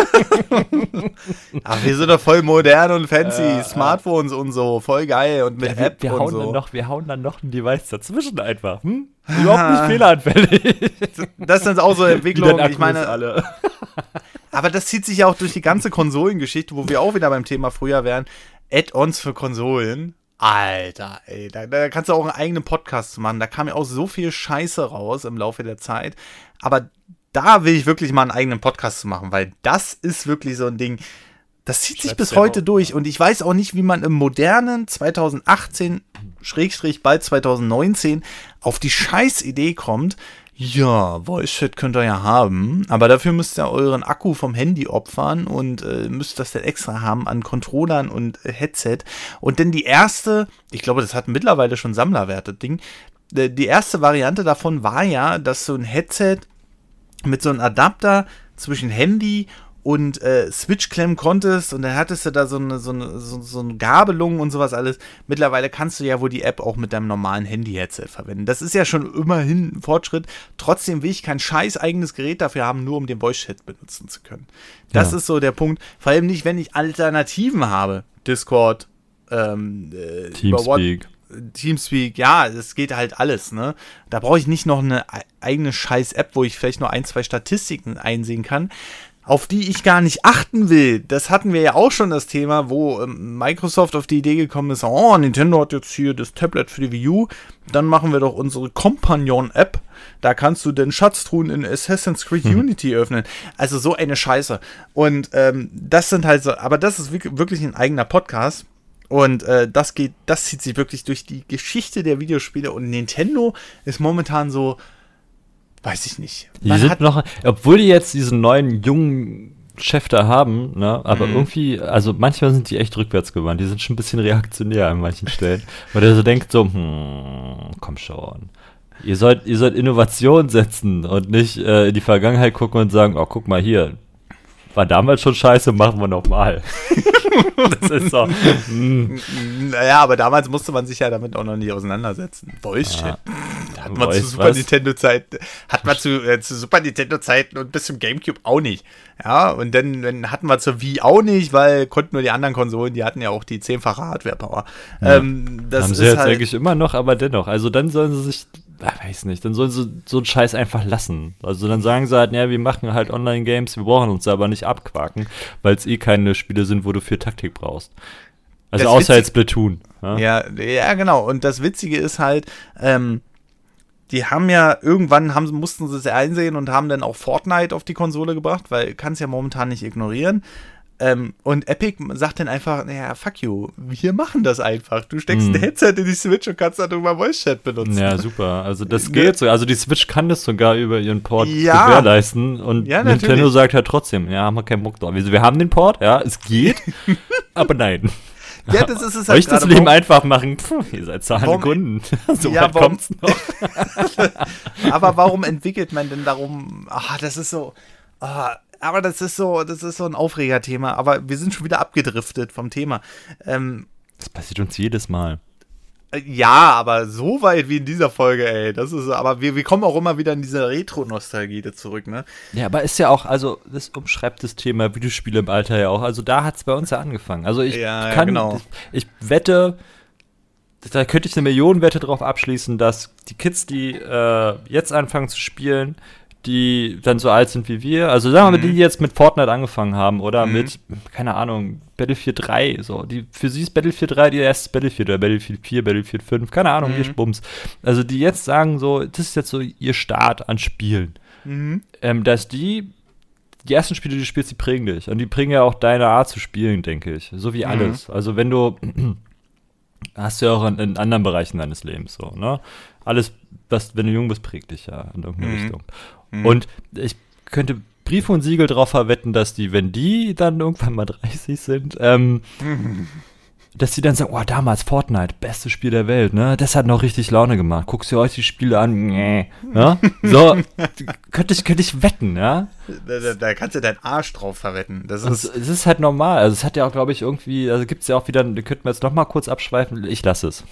Ach, wir sind doch voll modern und fancy, Ja, Smartphones und so, voll geil und mit Ja, wir, App wir, und hauen so. dann noch, wir hauen dann noch ein Device dazwischen einfach. Hm? Überhaupt nicht fehleranfällig. Das ist dann auch so Wie Entwicklung. dein Akku Ich meine, alle. aber das zieht sich ja auch durch die ganze Konsolengeschichte, wo wir auch wieder beim Thema früher wären. Add-ons für Konsolen. Alter, ey, da, da kannst du auch einen eigenen Podcast machen. Da kam ja auch so viel Scheiße raus im Laufe der Zeit. Aber da will ich wirklich mal einen eigenen Podcast zu machen, weil das ist wirklich so ein Ding. Das zieht sich bis heute auf, durch. Und ich weiß auch nicht, wie man im modernen 2018, Schrägstrich bald 2019, auf die Scheißidee kommt. Ja, Voice Chat könnt ihr ja haben, aber dafür müsst ihr euren Akku vom Handy opfern und äh, müsst das dann extra haben an Controllern und äh, Headset. Und dann die erste, ich glaube, das hat mittlerweile schon Sammlerwerte, Ding. äh, Die erste Variante davon war ja, dass so ein Headset mit so einem Adapter zwischen Handy und äh, Switch klemmen konntest und dann hattest du da so eine, so, eine, so, so eine Gabelung und sowas alles. Mittlerweile kannst du ja wohl die App auch mit deinem normalen Handy-Headset verwenden. Das ist ja schon immerhin ein Fortschritt. Trotzdem will ich kein scheiß eigenes Gerät dafür haben, nur um den Voice-Chat benutzen zu können. Das Ja. ist so der Punkt. Vor allem nicht, wenn ich Alternativen habe. Discord, ähm, äh, Teamspeak. Teamspeak, ja, es geht halt alles, ne? Da brauche ich nicht noch eine e- eigene scheiß App, wo ich vielleicht nur ein, zwei Statistiken einsehen kann, auf die ich gar nicht achten will. Das hatten wir ja auch schon das Thema, wo ähm, Microsoft auf die Idee gekommen ist, oh, Nintendo hat jetzt hier das Tablet für die Wii U, dann machen wir doch unsere Companion-App. Da kannst du den Schatztruhen in Assassin's Creed Unity öffnen. Also so eine Scheiße. Und ähm, das sind halt so, aber das ist wirk- wirklich ein eigener Podcast. Und äh, das geht, das zieht sich wirklich durch die Geschichte der Videospiele und Nintendo ist momentan so, weiß ich nicht. Die Man sind hat, noch, obwohl die jetzt diesen neuen jungen Chef da haben, ne, aber Mhm. irgendwie, also manchmal sind die echt rückwärts gewandt. Die sind schon ein bisschen reaktionär an manchen Stellen. Weil der so denkt so, hm, komm schon. Ihr sollt, ihr sollt Innovation setzen und nicht äh, in die Vergangenheit gucken und sagen, oh, guck mal hier, war damals schon scheiße, machen wir nochmal. das ist so. hm, naja, aber damals musste man sich ja damit auch noch nicht auseinandersetzen. Chat. Da hat man zu Voice Super was? Nintendo Zeiten, hat man zu, äh, zu Super Nintendo Zeiten und bis zum Gamecube auch nicht. Ja, und dann, dann hatten wir zur Wii auch nicht, weil konnten nur die anderen Konsolen, die hatten ja auch die zehnfache Hardware Power. Ja. Ähm, das haben ist sie jetzt halt, eigentlich immer noch, aber dennoch. Also dann sollen sie sich, ah, weiß nicht, dann sollen sie so einen Scheiß einfach lassen. Also dann sagen sie halt, ja, wir machen halt Online-Games, wir brauchen uns aber nicht abquaken, weil es eh keine Spiele sind, wo du viel Taktik brauchst. Also Das außer jetzt Splatoon. Ja? Ja, ja, genau. Und das Witzige ist halt, ähm, die haben ja irgendwann haben, mussten sie es einsehen und haben dann auch Fortnite auf die Konsole gebracht, weil kann es ja momentan nicht ignorieren. Ähm, und Epic sagt dann einfach, naja, fuck you, wir machen das einfach. Du steckst Mhm. ein Headset in die Switch und kannst darüber Voice Chat benutzen. Ja, super. Also das Ne? geht so. Also die Switch kann das sogar über ihren Port Ja. gewährleisten. Und Ja, Nintendo natürlich. sagt halt trotzdem, ja, haben wir keinen Bock drauf. Wir haben den Port, ja, es geht, aber nein. Ja, das ist es halt Euch das. Leben Warum- einfach machen, pff, ihr seid zahlende Kunden. so Ja, weit warum- kommt's noch. aber warum entwickelt man denn darum? Ah, das ist so. Ah, aber das ist so, das ist so ein Aufregerthema. Aber wir sind schon wieder abgedriftet vom Thema. Ähm, Das passiert uns jedes Mal. Äh, Ja, aber so weit wie in dieser Folge, ey. Das ist, aber wir, wir kommen auch immer wieder in diese Retro-Nostalgie zurück, ne? Ja, aber ist ja auch, also das umschreibt das Thema Videospiele im Alter ja auch. Also da hat es bei uns ja angefangen. Also ich Ja, ja, kann, genau. ich, ich wette, da könnte ich eine Millionenwette drauf abschließen, dass die Kids, die äh, jetzt anfangen zu spielen, die dann so alt sind wie wir. Also sagen wir mal, die, die jetzt mit Fortnite angefangen haben oder mhm. mit, keine Ahnung, Battlefield 3. So, die, für sie ist Battlefield 3 die erste Battlefield oder Battlefield 4, Battlefield 5, keine Ahnung, mhm. wie Bums. Also die jetzt sagen so, das ist jetzt so ihr Start an Spielen. Mhm. Ähm, dass die, die ersten Spiele, die du spielst, die prägen dich. Und die bringen ja auch deine Art zu spielen, denke ich. So wie mhm. alles. Also wenn du hast du ja auch in, in, anderen Bereichen deines Lebens so, ne? Alles, was, wenn du jung bist, prägt dich ja in irgendeine mhm. Richtung. Mhm. Und ich könnte Briefe und Siegel darauf verwetten, dass die, wenn die dann irgendwann mal 30 sind, ähm, dass die dann sagen, oh, damals Fortnite, bestes Spiel der Welt, ne? Das hat noch richtig Laune gemacht. Guckst du euch die Spiele an, nee, ne? So, könnte ich, könnte ich wetten, ja? Da, da, da, kannst du deinen Arsch drauf verwetten. Das ist, es ist halt normal. Also es hat ja auch, glaube ich, irgendwie, also gibt es ja auch wieder, wir könnten jetzt noch mal kurz abschweifen. Ich lasse es.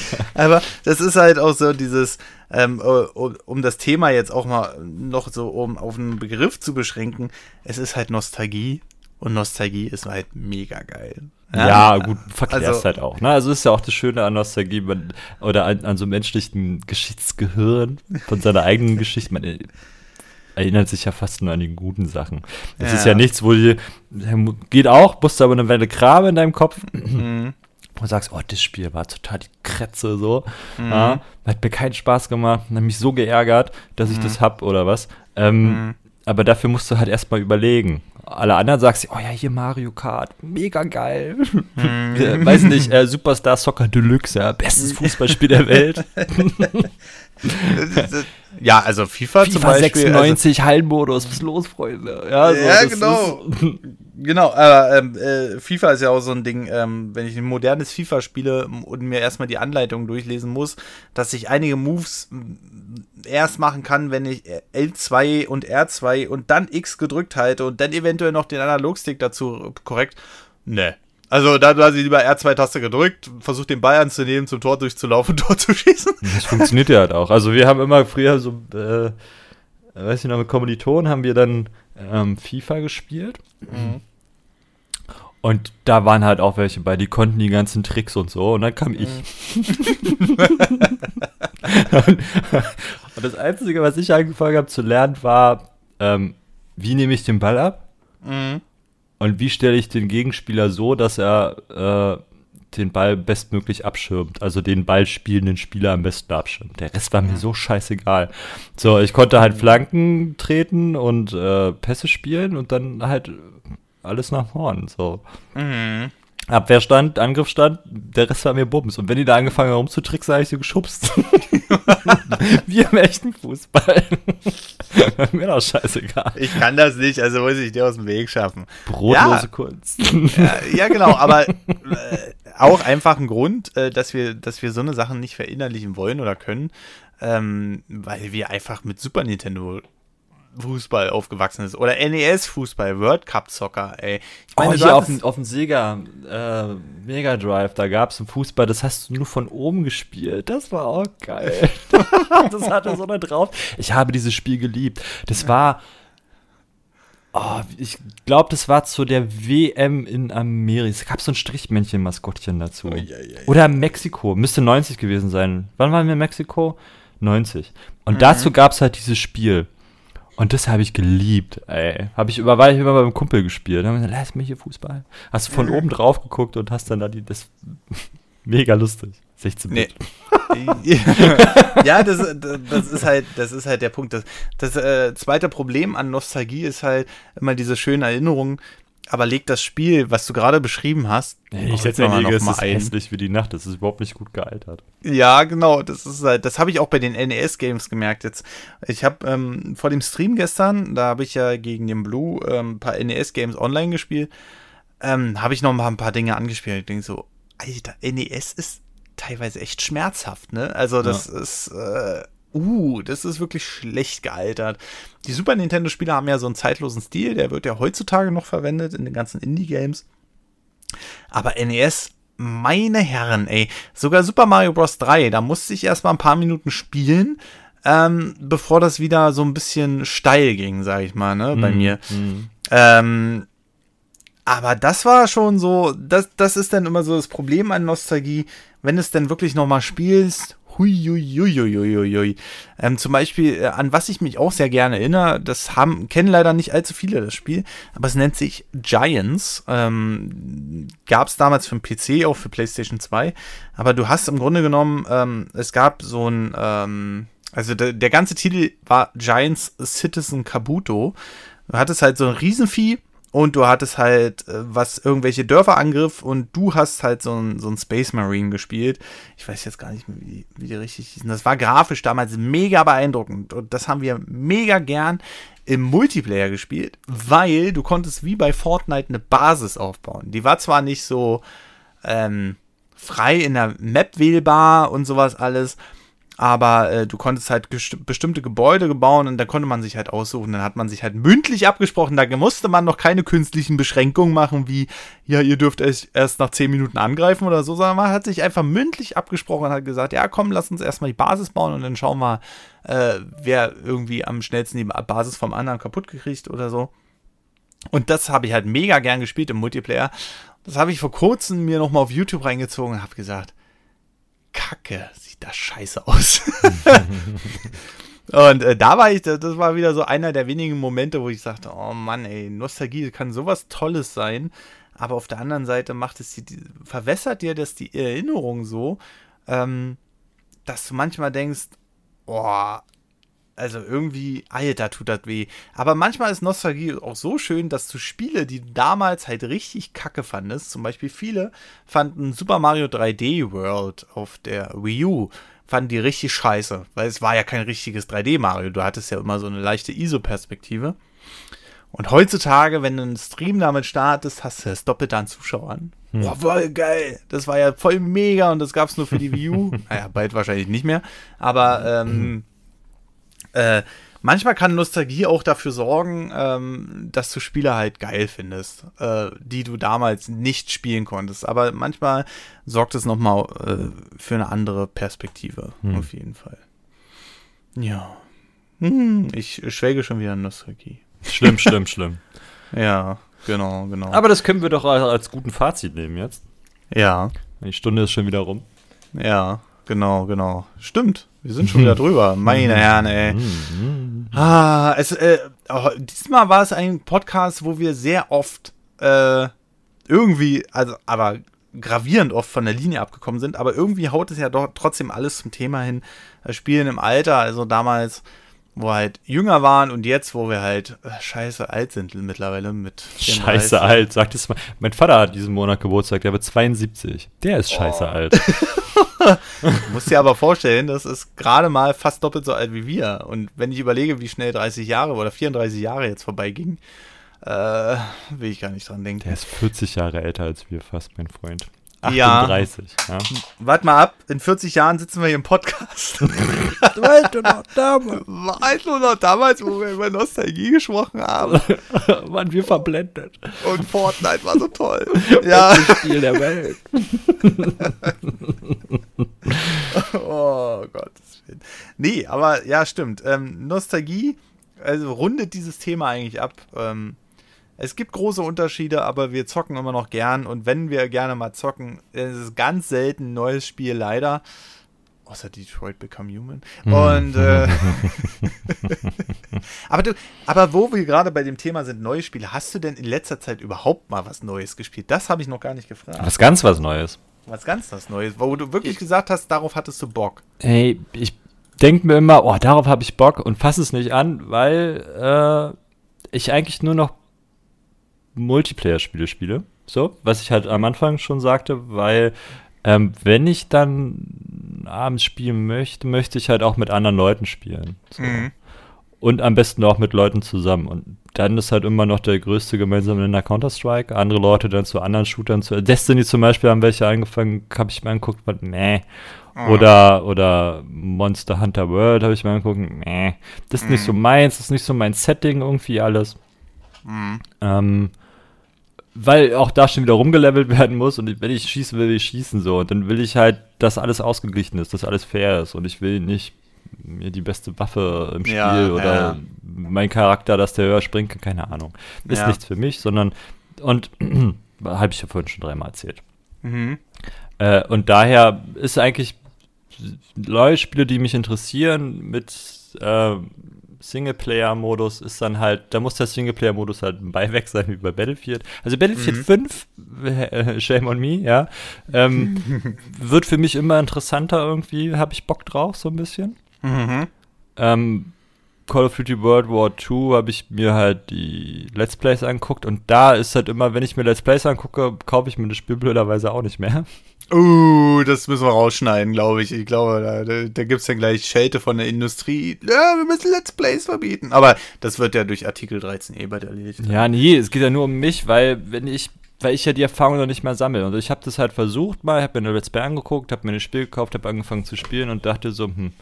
Aber das ist halt auch so dieses, ähm, um das Thema jetzt auch mal noch so um auf einen Begriff zu beschränken, es ist halt Nostalgie und Nostalgie ist halt mega geil. Ja, ja gut, verklärst also, halt auch. Ne? Also ist ja auch das Schöne an Nostalgie man, oder an, an so menschlichen Geschichtsgehirn von seiner eigenen Geschichte. Man erinnert sich ja fast nur an die guten Sachen. Das ja. ist ja nichts, wo die, geht auch, musst du aber eine Welle Grabe in deinem Kopf. Mhm und sagst, oh, das Spiel war total die Kretze so. Mhm. Ja, hat mir keinen Spaß gemacht, hat mich so geärgert, dass ich mhm. das hab oder was. Ähm, mhm. Aber dafür musst du halt erstmal überlegen. Alle anderen sagst, oh ja, hier Mario Kart, mega geil. Mhm. Weiß nicht, äh, Superstar Soccer Deluxe, ja, bestes Fußballspiel der Welt. ja, also FIFA, FIFA zum Beispiel. 96 also, Hallenmodus, was ist los, Freunde? Ja, so, ja genau. genau, aber ähm, äh, FIFA ist ja auch so ein Ding, ähm, wenn ich ein modernes FIFA spiele und mir erstmal die Anleitung durchlesen muss, dass ich einige Moves erst machen kann, wenn ich L2 und R2 und dann X gedrückt halte und dann eventuell noch den Analogstick dazu korrekt. Ne, also da hat sie lieber R2-Taste gedrückt, versucht den Ball anzunehmen, zum Tor durchzulaufen, Tor zu schießen. Das funktioniert ja halt auch. Also wir haben immer früher so, äh, weiß ich noch, mit Kommilitonen haben wir dann ähm, FIFA gespielt. Mhm. Und da waren halt auch welche bei, die konnten die ganzen Tricks und so. Und dann kam ich. Mhm. und, und, das Einzige, was ich angefangen habe zu lernen, war, ähm, wie nehme ich den Ball ab? Mhm. Und wie stelle ich den Gegenspieler so, dass er äh, den Ball bestmöglich abschirmt? Also den Ball spielenden Spieler am besten abschirmt. Der Rest war mir so scheißegal. So, ich konnte halt Flanken treten und äh, Pässe spielen und dann halt alles nach vorn. So. Mhm. Abwehrstand, Angriffsstand, der Rest war mir Bums. Und wenn die da angefangen haben rumzutricksen, habe ich sie geschubst. Wie im echten Fußball. mir doch scheißegal. Ich kann das nicht, also muss ich dir aus dem Weg schaffen. Brotlose ja. Kunst. Ja, ja, genau, aber äh, auch einfach ein Grund, äh, dass, wir, dass wir so eine Sachen nicht verinnerlichen wollen oder können, ähm, weil wir einfach mit Super Nintendo Fußball aufgewachsen ist. Oder NES-Fußball, World Cup Soccer, ey. Ich meine, oh, hier auf dem, auf dem Sega äh, Mega Drive, da gab es einen Fußball, das hast du nur von oben gespielt. Das war auch geil. das hatte so eine drauf. Ich habe dieses Spiel geliebt. Das war. Oh, ich glaube, das war zu der WM in Amerika. Es gab so ein Strichmännchen-Maskottchen dazu. Oh, yeah, yeah, Oder Mexiko. Müsste 90 gewesen sein. Wann waren wir in Mexiko? 90. Und mhm. dazu gab es halt dieses Spiel. Und das habe ich geliebt, ey. Habe ich über, weil ich immer beim Kumpel gespielt. Dann haben wir gesagt, lass mich hier Fußball. Hast du von oben drauf geguckt und hast dann da die, das, mega lustig. 16 Bit. Nee. ja, das, das, ist halt, das ist halt der Punkt. Das, das äh, zweite Problem an Nostalgie ist halt immer diese schönen Erinnerungen, aber leg das Spiel, was du gerade beschrieben hast, ich setze mal es ist hässlich wie die Nacht. Das ist überhaupt nicht gut gealtert. Ja, genau. Das ist halt, das habe ich auch bei den NES-Games gemerkt jetzt. Ich habe ähm, vor dem Stream gestern, da habe ich ja gegen den Blue ähm, ein paar NES-Games online gespielt, ähm, habe ich noch mal ein paar Dinge angespielt. Ich denke so, Alter, NES ist teilweise echt schmerzhaft, ne? Also das ja. ist, äh, uh, das ist wirklich schlecht gealtert. Die Super Nintendo-Spiele haben ja so einen zeitlosen Stil, der wird ja heutzutage noch verwendet in den ganzen Indie-Games. Aber NES, meine Herren, ey, sogar Super Mario Bros. 3, da musste ich erstmal ein paar Minuten spielen, ähm, bevor das wieder so ein bisschen steil ging, sag ich mal, ne, bei mm, mir. Mm. Ähm, aber das war schon so, das, das ist dann immer so das Problem an Nostalgie, wenn du es dann wirklich nochmal spielst, Huiuiuiuiui. Ähm, zum Beispiel, äh, an was ich mich auch sehr gerne erinnere, das haben, kennen leider nicht allzu viele das Spiel, aber es nennt sich Giants. Ähm, gab es damals für den PC, auch für PlayStation 2. Aber du hast im Grunde genommen, ähm, es gab so ein, ähm, also der, der ganze Titel war Giants Citizen Kabuto. Du hattest halt so ein Riesenvieh und du hattest halt, äh, was irgendwelche Dörfer angriff und du hast halt so ein, so ein Space Marine gespielt. Ich weiß jetzt gar nicht mehr, wie, wie die richtig hießen. Das war grafisch damals mega beeindruckend und das haben wir mega gern im Multiplayer gespielt, weil du konntest wie bei Fortnite eine Basis aufbauen. Die war zwar nicht so ähm, frei in der Map wählbar und sowas alles, aber äh, du konntest halt bestimmte Gebäude bauen und da konnte man sich halt aussuchen. Dann hat man sich halt mündlich abgesprochen. Da musste man noch keine künstlichen Beschränkungen machen, wie, ja, ihr dürft erst nach 10 Minuten angreifen oder so, sondern man hat sich einfach mündlich abgesprochen und hat gesagt, ja, komm, lass uns erstmal die Basis bauen und dann schauen wir, äh, wer irgendwie am schnellsten die Basis vom anderen kaputt gekriegt oder so. Und das habe ich halt mega gern gespielt im Multiplayer. Das habe ich vor kurzem mir nochmal auf YouTube reingezogen und habe gesagt, Kacke, das scheiße aus. und äh, da war ich, das war wieder so einer der wenigen Momente, wo ich sagte, oh Mann, ey, Nostalgie kann sowas Tolles sein. Aber auf der anderen Seite macht es die, verwässert dir das die Erinnerung so, ähm, dass du manchmal denkst, boah, also irgendwie, Alter, tut das weh. Aber manchmal ist Nostalgie auch so schön, dass du Spiele, die du damals halt richtig kacke fandest, zum Beispiel viele fanden Super Mario 3D World auf der Wii U, fanden die richtig scheiße, weil es war ja kein richtiges 3D Mario. Du hattest ja immer so eine leichte ISO-Perspektive. Und heutzutage, wenn du einen Stream damit startest, hast du das Doppelte an Zuschauern. Hm. Boah, voll geil. Das war ja voll mega und das gab es nur für die Wii U. naja, bald wahrscheinlich nicht mehr. Aber ähm, äh, manchmal kann Nostalgie auch dafür sorgen, ähm, dass du Spiele halt geil findest, äh, die du damals nicht spielen konntest. Aber manchmal sorgt es nochmal äh, für eine andere Perspektive, hm. auf jeden Fall. Ja. Hm, ich schwelge schon wieder in Nostalgie. Schlimm, schlimm, schlimm. Ja, genau, genau. Aber das können wir doch als, als guten Fazit nehmen jetzt. Ja. Die Stunde ist schon wieder rum. Ja, genau, genau. Stimmt. Wir sind schon wieder drüber. Meine Herren, ey. Ah, es, äh, oh, diesmal war es ein Podcast, wo wir sehr oft äh, irgendwie, also, aber gravierend oft von der Linie abgekommen sind, aber irgendwie haut es ja doch trotzdem alles zum Thema hin. Äh, Spielen im Alter, also damals wo wir halt jünger waren und jetzt, wo wir halt äh, scheiße alt sind mittlerweile mit. Scheiße alt, sagt es mal. Mein Vater hat diesen Monat Geburtstag, der wird 72. Der ist scheiße oh. alt. du musst dir aber vorstellen, das ist gerade mal fast doppelt so alt wie wir. Und wenn ich überlege, wie schnell 30 Jahre oder 34 Jahre jetzt vorbeigingen, äh, will ich gar nicht dran denken. Der ist 40 Jahre älter als wir fast, mein Freund. 38. Ja. ja. Warte mal ab, in 40 Jahren sitzen wir hier im Podcast. weißt du noch damals? Weißt du noch damals, wo wir über Nostalgie gesprochen haben? Waren wir verblendet. Und Fortnite war so toll. ja. Das Spiel der Welt. oh Gott. Nee, aber ja, stimmt. Ähm, Nostalgie, also rundet dieses Thema eigentlich ab. Ähm, es gibt große Unterschiede, aber wir zocken immer noch gern. Und wenn wir gerne mal zocken, ist es ganz selten ein neues Spiel, leider. Außer Detroit Become Human. Mhm. Und äh, aber du, aber wo wir gerade bei dem Thema sind, neue Spiele, hast du denn in letzter Zeit überhaupt mal was Neues gespielt? Das habe ich noch gar nicht gefragt. Was ganz was Neues. Was ganz was Neues, wo du wirklich gesagt hast, darauf hattest du Bock. Hey, ich denke mir immer, oh, darauf habe ich Bock und fasse es nicht an, weil äh, ich eigentlich nur noch Multiplayer-Spiele spiele. So, was ich halt am Anfang schon sagte, weil ähm, wenn ich dann abends spielen möchte, möchte ich halt auch mit anderen Leuten spielen. So. Mhm. Und am besten auch mit Leuten zusammen. Und dann ist halt immer noch der größte gemeinsame Nenner Counter-Strike. Andere Leute dann zu anderen Shootern zu. Destiny zum Beispiel haben welche angefangen, habe ich mir angeguckt, nee. Oh. Oder, oder Monster Hunter World habe ich mir angeguckt, nee. Das ist mhm. nicht so meins, das ist nicht so mein Setting irgendwie alles. Mhm. Ähm, weil auch da schon wieder rumgelevelt werden muss und wenn ich schießen will, will ich schießen so. Und dann will ich halt, dass alles ausgeglichen ist, dass alles fair ist und ich will nicht mir die beste Waffe im Spiel ja, oder ja. mein Charakter, dass der höher springt, keine Ahnung. Ist ja. nichts für mich, sondern und habe ich ja vorhin schon dreimal erzählt. Mhm. Äh, und daher ist eigentlich neue Spiele, die mich interessieren mit äh, Singleplayer-Modus ist dann halt, da muss der Singleplayer-Modus halt ein Beiweg sein, wie bei Battlefield. Also Battlefield mhm. 5, äh, shame on me, ja, ähm, wird für mich immer interessanter irgendwie, habe ich Bock drauf, so ein bisschen. Mhm. Ähm, Call of Duty World War II habe ich mir halt die Let's Plays anguckt und da ist halt immer, wenn ich mir Let's Plays angucke, kaufe ich mir das Spiel blöderweise auch nicht mehr. Uh, das müssen wir rausschneiden, glaube ich. Ich glaube, da, da, da gibt es dann gleich Schelte von der Industrie. Ja, wir müssen Let's Plays verbieten. Aber das wird ja durch Artikel 13 eh bald erledigt. Ja, nee, es geht ja nur um mich, weil wenn ich weil ich ja die Erfahrung noch nicht mehr sammle. Und ich habe das halt versucht mal, habe mir eine Let's Play angeguckt, habe mir ein Spiel gekauft, habe angefangen zu spielen und dachte so, hm,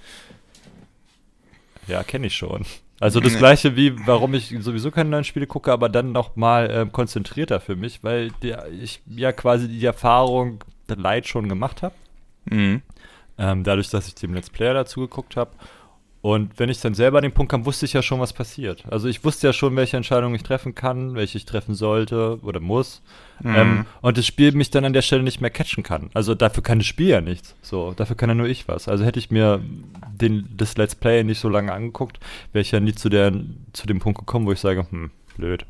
ja, kenne ich schon. Also das gleiche wie, warum ich sowieso keine neuen Spiele gucke, aber dann nochmal äh, konzentrierter für mich, weil der, ich ja quasi die Erfahrung Light schon gemacht habe. Mhm. Ähm, dadurch, dass ich dem Let's Player dazu geguckt habe. Und wenn ich dann selber an den Punkt kam, wusste ich ja schon, was passiert. Also ich wusste ja schon, welche Entscheidung ich treffen kann, welche ich treffen sollte oder muss. Mhm. Ähm, und das Spiel mich dann an der Stelle nicht mehr catchen kann. Also dafür kann das Spiel ja nichts. So, dafür kann ja nur ich was. Also hätte ich mir den, das Let's Play nicht so lange angeguckt, wäre ich ja nie zu, der, zu dem Punkt gekommen, wo ich sage, hm, blöd.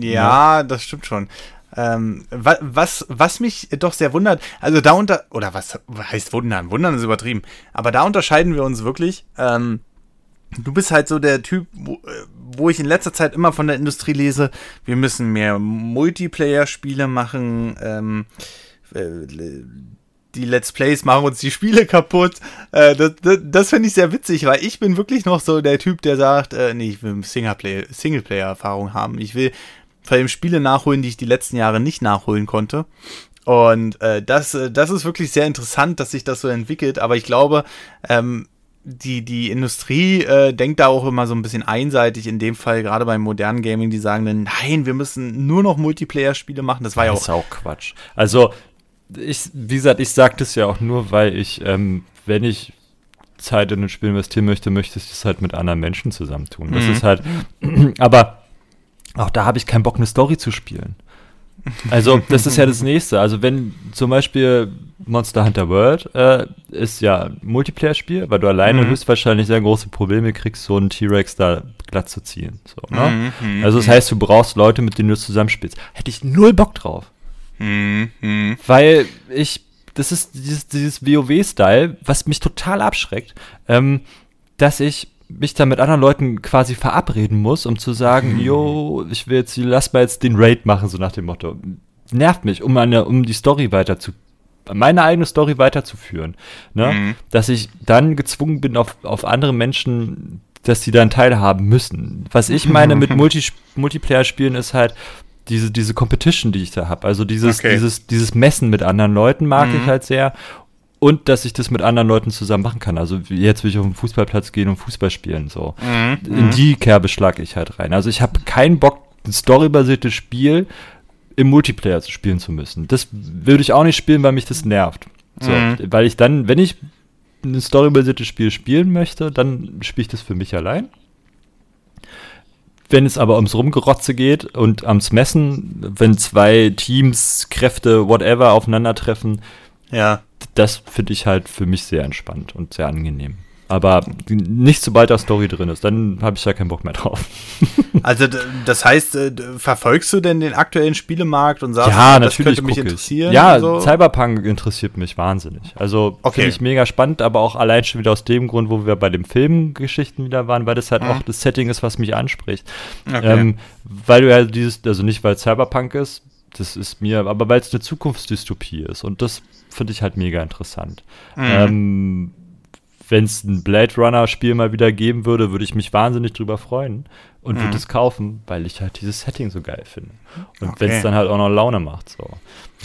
ja, das stimmt schon. Ähm, was, was mich doch sehr wundert, also da unter, oder was heißt wundern? Wundern ist übertrieben. Aber da unterscheiden wir uns wirklich. Ähm, du bist halt so der Typ, wo, äh, wo, ich in letzter Zeit immer von der Industrie lese, wir müssen mehr Multiplayer-Spiele machen, ähm, äh, die Let's Plays machen uns die Spiele kaputt. Äh, das das, das finde ich sehr witzig, weil ich bin wirklich noch so der Typ, der sagt, äh, nee, ich will Singleplayer-Erfahrung haben. Ich will vor allem Spiele nachholen, die ich die letzten Jahre nicht nachholen konnte. Und äh, das, äh, das ist wirklich sehr interessant, dass sich das so entwickelt. Aber ich glaube, ähm, die, die Industrie äh, denkt da auch immer so ein bisschen einseitig, in dem Fall gerade beim modernen Gaming, die sagen dann, nein, wir müssen nur noch Multiplayer-Spiele machen. Das war ja auch. Das ist auch Quatsch. Also, ich, wie gesagt, ich sage das ja auch nur, weil ich, ähm, wenn ich Zeit in ein Spiel investieren möchte, möchte ich das halt mit anderen Menschen zusammentun. Das mhm. ist halt, aber auch da habe ich keinen Bock, eine Story zu spielen. Also, das ist ja das nächste. Also, wenn zum Beispiel Monster Hunter World äh, ist ja ein Multiplayer-Spiel, weil du alleine mhm. höchstwahrscheinlich sehr große Probleme kriegst, so einen T-Rex da glatt zu ziehen. So, ne? Mhm, also, das heißt, du brauchst Leute, mit denen du zusammenspielst. Hätte ich null Bock drauf. Mhm, mhm. Weil ich, das ist dieses, dieses WoW-Style, was mich total abschreckt, ähm, dass ich mich da mit anderen Leuten quasi verabreden muss, um zu sagen, yo, ich will jetzt, lass mal jetzt den Raid machen, so nach dem Motto. Nervt mich, um eine, um die Story weiter zu, meine eigene Story weiterzuführen. Ne? Mhm. Dass ich dann gezwungen bin, auf, auf andere Menschen, dass sie da einen Teil haben müssen. Was ich meine mit Multi Multiplayer-Spielen ist halt, diese, diese Competition, die ich da habe. Also dieses, okay. dieses, dieses Messen mit anderen Leuten mag mhm. ich halt sehr und dass ich das mit anderen Leuten zusammen machen kann. Also jetzt will ich auf den Fußballplatz gehen und Fußball spielen. So. Mhm. In die Kerbe schlage ich halt rein. Also ich habe keinen Bock, ein storybasiertes Spiel im Multiplayer zu spielen zu müssen. Das würde ich auch nicht spielen, weil mich das nervt. So, mhm. Weil ich dann, wenn ich ein storybasiertes Spiel spielen möchte, dann spiele ich das für mich allein. Wenn es aber ums Rumgerotze geht und ums Messen, wenn zwei Teams, Kräfte, whatever aufeinandertreffen, ja das finde ich halt für mich sehr entspannt und sehr angenehm. Aber nicht sobald da Story drin ist, dann habe ich da keinen Bock mehr drauf. also das heißt, äh, verfolgst du denn den aktuellen Spielemarkt und sagst, ja, das könnte mich interessieren? Ja, so? Cyberpunk interessiert mich wahnsinnig. Also okay. finde ich mega spannend, aber auch allein schon wieder aus dem Grund, wo wir bei den Filmgeschichten wieder waren, weil das halt mhm. auch das Setting ist, was mich anspricht. Okay. Ähm, weil du ja dieses, also nicht weil Cyberpunk ist, das ist mir, aber weil es eine Zukunftsdystopie ist und das finde ich halt mega interessant. Mhm. Ähm, Wenn es ein Blade Runner-Spiel mal wieder geben würde, würde ich mich wahnsinnig drüber freuen und mhm. würde es kaufen, weil ich halt dieses Setting so geil finde. Und okay. wenn es dann halt auch noch Laune macht, so.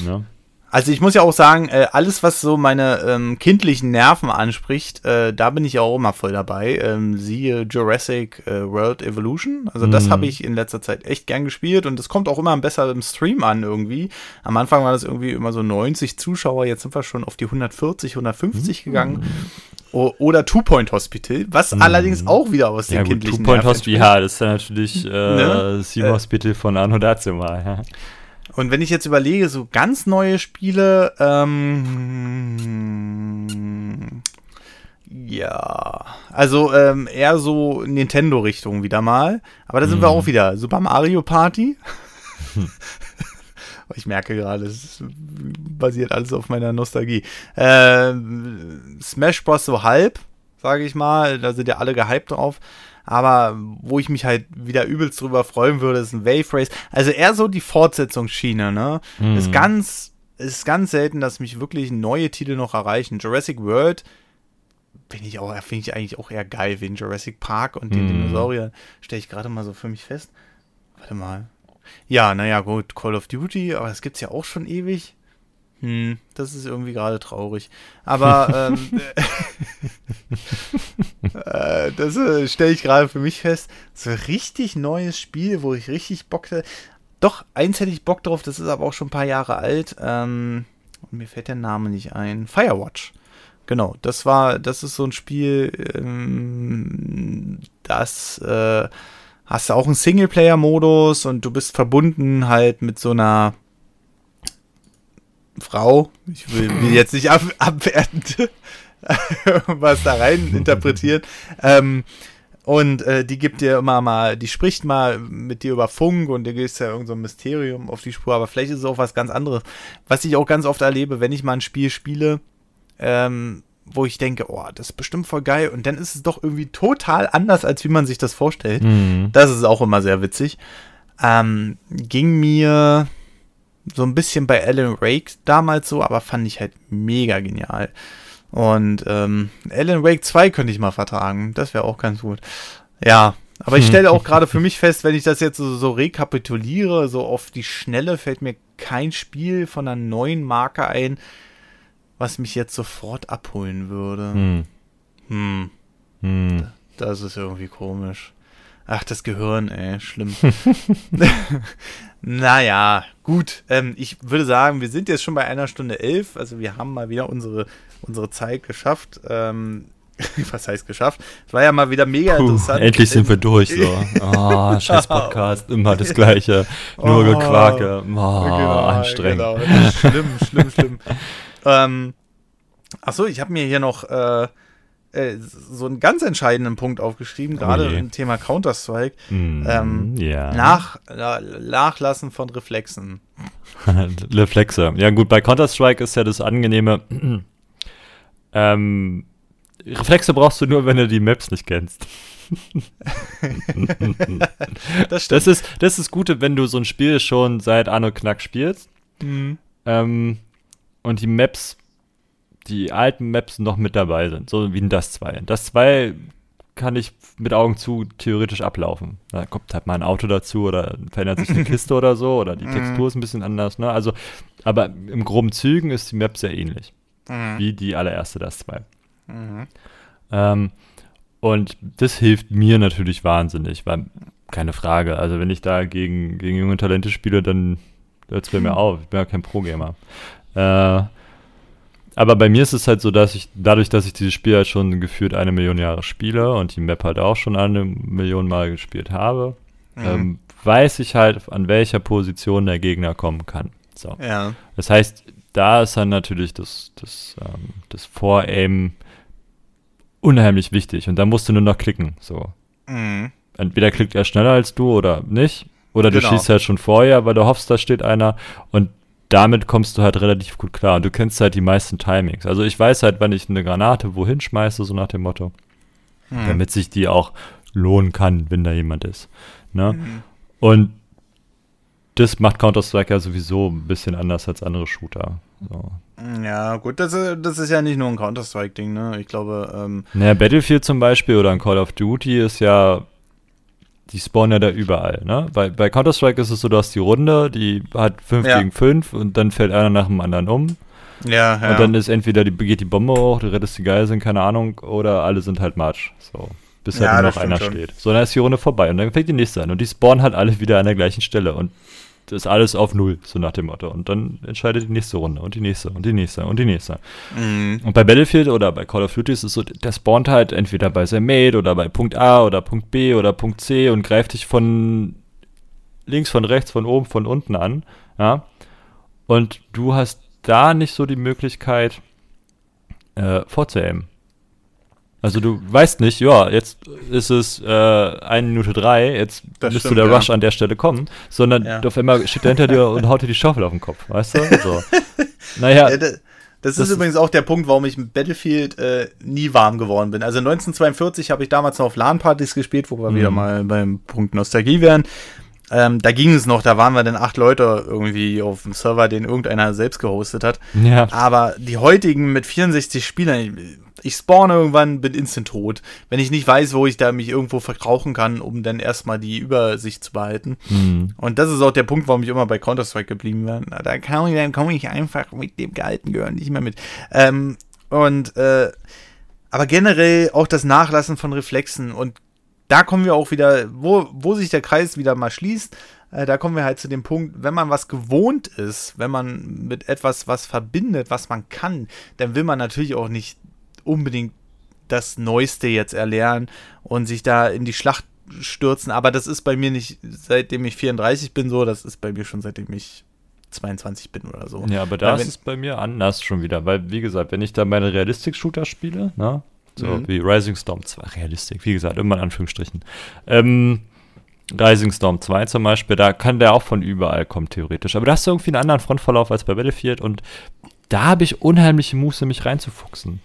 Ne? Also ich muss ja auch sagen, äh, alles, was so meine ähm, kindlichen Nerven anspricht, äh, da bin ich ja auch immer voll dabei. Ähm, siehe Jurassic äh, World Evolution. Also das mhm. habe ich in letzter Zeit echt gern gespielt und das kommt auch immer besser im Stream an irgendwie. Am Anfang war das irgendwie immer so 90 Zuschauer, jetzt sind wir schon auf die 140, 150 mhm. gegangen. O oder Two Point Hospital, was mhm. allerdings auch wieder aus ja, den gut, kindlichen Two Point Hospital, ja, das ist dann natürlich äh, ne? Äh, Hospital von Arno Dazima, ja. Und wenn ich jetzt überlege, so ganz neue Spiele, ähm, Ja, also ähm, eher so Nintendo-Richtung wieder mal. Aber da sind mhm. wir auch wieder. Super Mario Party. ich merke gerade, es basiert alles auf meiner Nostalgie. Äh, Smash Bros. so halb, sage ich mal. Da sind ja alle gehypt drauf. Aber wo ich mich halt wieder übelst drüber freuen würde, ist ein Wave Race. Also eher so die Fortsetzungsschiene, ne? Mhm. Ist ganz, ist ganz selten, dass mich wirklich neue Titel noch erreichen. Jurassic World finde ich auch, finde ich eigentlich auch eher geil, wegen Jurassic Park und den mm. Dinosauriern. Stelle ich gerade mal so für mich fest. Warte mal. Ja, naja, gut, Call of Duty, aber das gibt es ja auch schon ewig. Hm, das ist irgendwie gerade traurig. Aber ähm, äh, das äh, stelle ich gerade für mich fest. So ein richtig neues Spiel, wo ich richtig Bock hatte. Doch, eins hätte ich Bock drauf, das ist aber auch schon ein paar Jahre alt. Ähm, mir fällt der Name nicht ein. Firewatch. Genau, das war, das ist so ein Spiel, ähm, das äh, hast du auch einen Singleplayer-Modus und du bist verbunden halt mit so einer Frau. Ich will, will jetzt nicht ab, abwertend was da rein interpretieren. ähm, und äh, die gibt dir immer mal, die spricht mal mit dir über Funk und dir gehst ja irgend so ein Mysterium auf die Spur, aber vielleicht ist es auch was ganz anderes. Was ich auch ganz oft erlebe, wenn ich mal ein Spiel spiele, ähm, wo ich denke, oh, das ist bestimmt voll geil. Und dann ist es doch irgendwie total anders, als wie man sich das vorstellt. Mhm. Das ist auch immer sehr witzig. Ähm, ging mir so ein bisschen bei Alan Wake damals so, aber fand ich halt mega genial. Und ähm, Alan Wake 2 könnte ich mal vertragen. Das wäre auch ganz gut. Ja, aber ich stelle auch gerade für mich fest, wenn ich das jetzt so, so, rekapituliere, so auf die Schnelle fällt mir kein Spiel von einer neuen Marke ein, was mich jetzt sofort abholen würde. Hm. Hm. hm. Das ist irgendwie komisch. Ach, das Gehirn, ey, schlimm. naja, gut. Ähm, ich würde sagen, wir sind jetzt schon bei einer Stunde elf. Also wir haben mal wieder unsere, unsere Zeit geschafft. Ähm, was heißt geschafft? Es war ja mal wieder mega Puh, interessant. Endlich sind wir durch. So. Oh, scheiß Podcast, immer das Gleiche. Nur oh, Gequake. Oh, genau, anstrengend. Genau. Schlimm, schlimm, schlimm. ähm, achso, ich habe mir hier noch äh, äh, so einen ganz entscheidenden Punkt aufgeschrieben, gerade oh im Thema Counter-Strike. Mm, ähm, ja. nach, äh, Nachlassen von Reflexen. Reflexe. Ja, gut, bei Counter-Strike ist ja das Angenehme. ähm, Reflexe brauchst du nur, wenn du die Maps nicht kennst. das, das, ist das ist Gute, wenn du so ein Spiel schon seit Anno Knack spielst. Mhm. Ähm, und die Maps die alten Maps noch mit dabei sind, so wie in das 2. Das 2 kann ich mit Augen zu theoretisch ablaufen. Da kommt halt mal ein Auto dazu oder verändert sich eine Kiste oder so oder die mhm. Textur ist ein bisschen anders. Ne? Also, aber im groben Zügen ist die Map sehr ähnlich mhm. wie die allererste das 2. Mhm. Ähm, und das hilft mir natürlich wahnsinnig, weil keine Frage. Also wenn ich da gegen, gegen junge Talente spiele, dann hört es bei mir auf. Ich bin ja kein Pro-Gamer. Äh, aber bei mir ist es halt so, dass ich, dadurch, dass ich dieses Spiel halt schon gefühlt eine Million Jahre spiele und die Map halt auch schon eine Million Mal gespielt habe, mhm. ähm, weiß ich halt, an welcher Position der Gegner kommen kann. So. Ja. Das heißt, da ist dann natürlich das, das, ähm, das Voraim unheimlich wichtig und da musst du nur noch klicken. So. Mhm. Entweder klickt er schneller als du oder nicht. Oder du genau. schießt halt schon vorher, weil du hoffst, da steht einer. Und damit kommst du halt relativ gut klar. Und du kennst halt die meisten Timings. Also ich weiß halt, wenn ich eine Granate wohin schmeiße, so nach dem Motto. Hm. Damit sich die auch lohnen kann, wenn da jemand ist. Ne? Hm. Und das macht Counter-Strike ja sowieso ein bisschen anders als andere Shooter. So. Ja, gut, das, das ist ja nicht nur ein Counter-Strike-Ding, ne? Ich glaube, ähm. Naja, Battlefield zum Beispiel oder ein Call of Duty ist ja die spawnen ja da überall, ne? Bei, bei Counter-Strike ist es so, du hast die Runde, die hat 5 ja. gegen 5 und dann fällt einer nach dem anderen um. Ja, ja. Und dann ist entweder die, geht die Bombe hoch, du rettest die Geiseln, keine Ahnung, oder alle sind halt Matsch. So. Bis halt ja, nur noch einer schon. steht. So, dann ist die Runde vorbei und dann fängt die nächste an. Und die spawnen halt alle wieder an der gleichen Stelle. Und ist alles auf Null, so nach dem Motto. Und dann entscheidet die nächste Runde und die nächste und die nächste und die nächste. Mhm. Und bei Battlefield oder bei Call of Duty ist es so, der spawnt halt entweder bei seinem Mate oder bei Punkt A oder Punkt B oder Punkt C und greift dich von links, von rechts, von oben, von unten an. Ja. Und du hast da nicht so die Möglichkeit, äh, vorzuaimen. Also du weißt nicht, ja, jetzt ist es äh, 1 Minute 3, jetzt das müsste der Rush ja. an der Stelle kommen, sondern ja. auf einmal steht er hinter dir und haut dir die Schaufel auf den Kopf, weißt du? So. naja. Ja, das, das, ist übrigens auch der Punkt, warum ich mit Battlefield äh, nie warm geworden bin. Also 1942 habe ich damals noch auf LAN-Partys gespielt, wo wir mhm. wieder mal beim Punkt Nostalgie wären. Ähm, da ging es noch, da waren wir dann acht Leute irgendwie auf dem Server, den irgendeiner selbst gehostet hat. Ja. Aber die heutigen mit 64 Spielern, ich spawne irgendwann, bin instant tot. Wenn ich nicht weiß, wo ich da mich irgendwo verkrauchen kann, um dann erstmal die Übersicht zu behalten. Mhm. Und das ist auch der Punkt, warum ich immer bei Counter-Strike geblieben bin. Da kann ich, dann komme ich einfach mit dem gehalten gehören nicht mehr mit. Ähm, und äh, aber generell auch das Nachlassen von Reflexen und da kommen wir auch wieder, wo, wo sich der Kreis wieder mal schließt, äh, da kommen wir halt zu dem Punkt, wenn man was gewohnt ist, wenn man mit etwas was verbindet, was man kann, dann will man natürlich auch nicht unbedingt das Neueste jetzt erlernen und sich da in die Schlacht stürzen. Aber das ist bei mir nicht, seitdem ich 34 bin, so, das ist bei mir schon seitdem ich 22 bin oder so. Ja, aber da ist es bei mir anders schon wieder, weil, wie gesagt, wenn ich da meine Realistik-Shooter spiele, ne, so mhm. wie Rising Storm 2, Realistik, wie gesagt, immer in Anführungsstrichen. Ähm, Rising Storm 2 zum Beispiel, da kann der auch von überall kommen, theoretisch. Aber da hast du irgendwie einen anderen Frontverlauf als bei Battlefield und da habe ich unheimliche Muße, mich reinzufuchsen.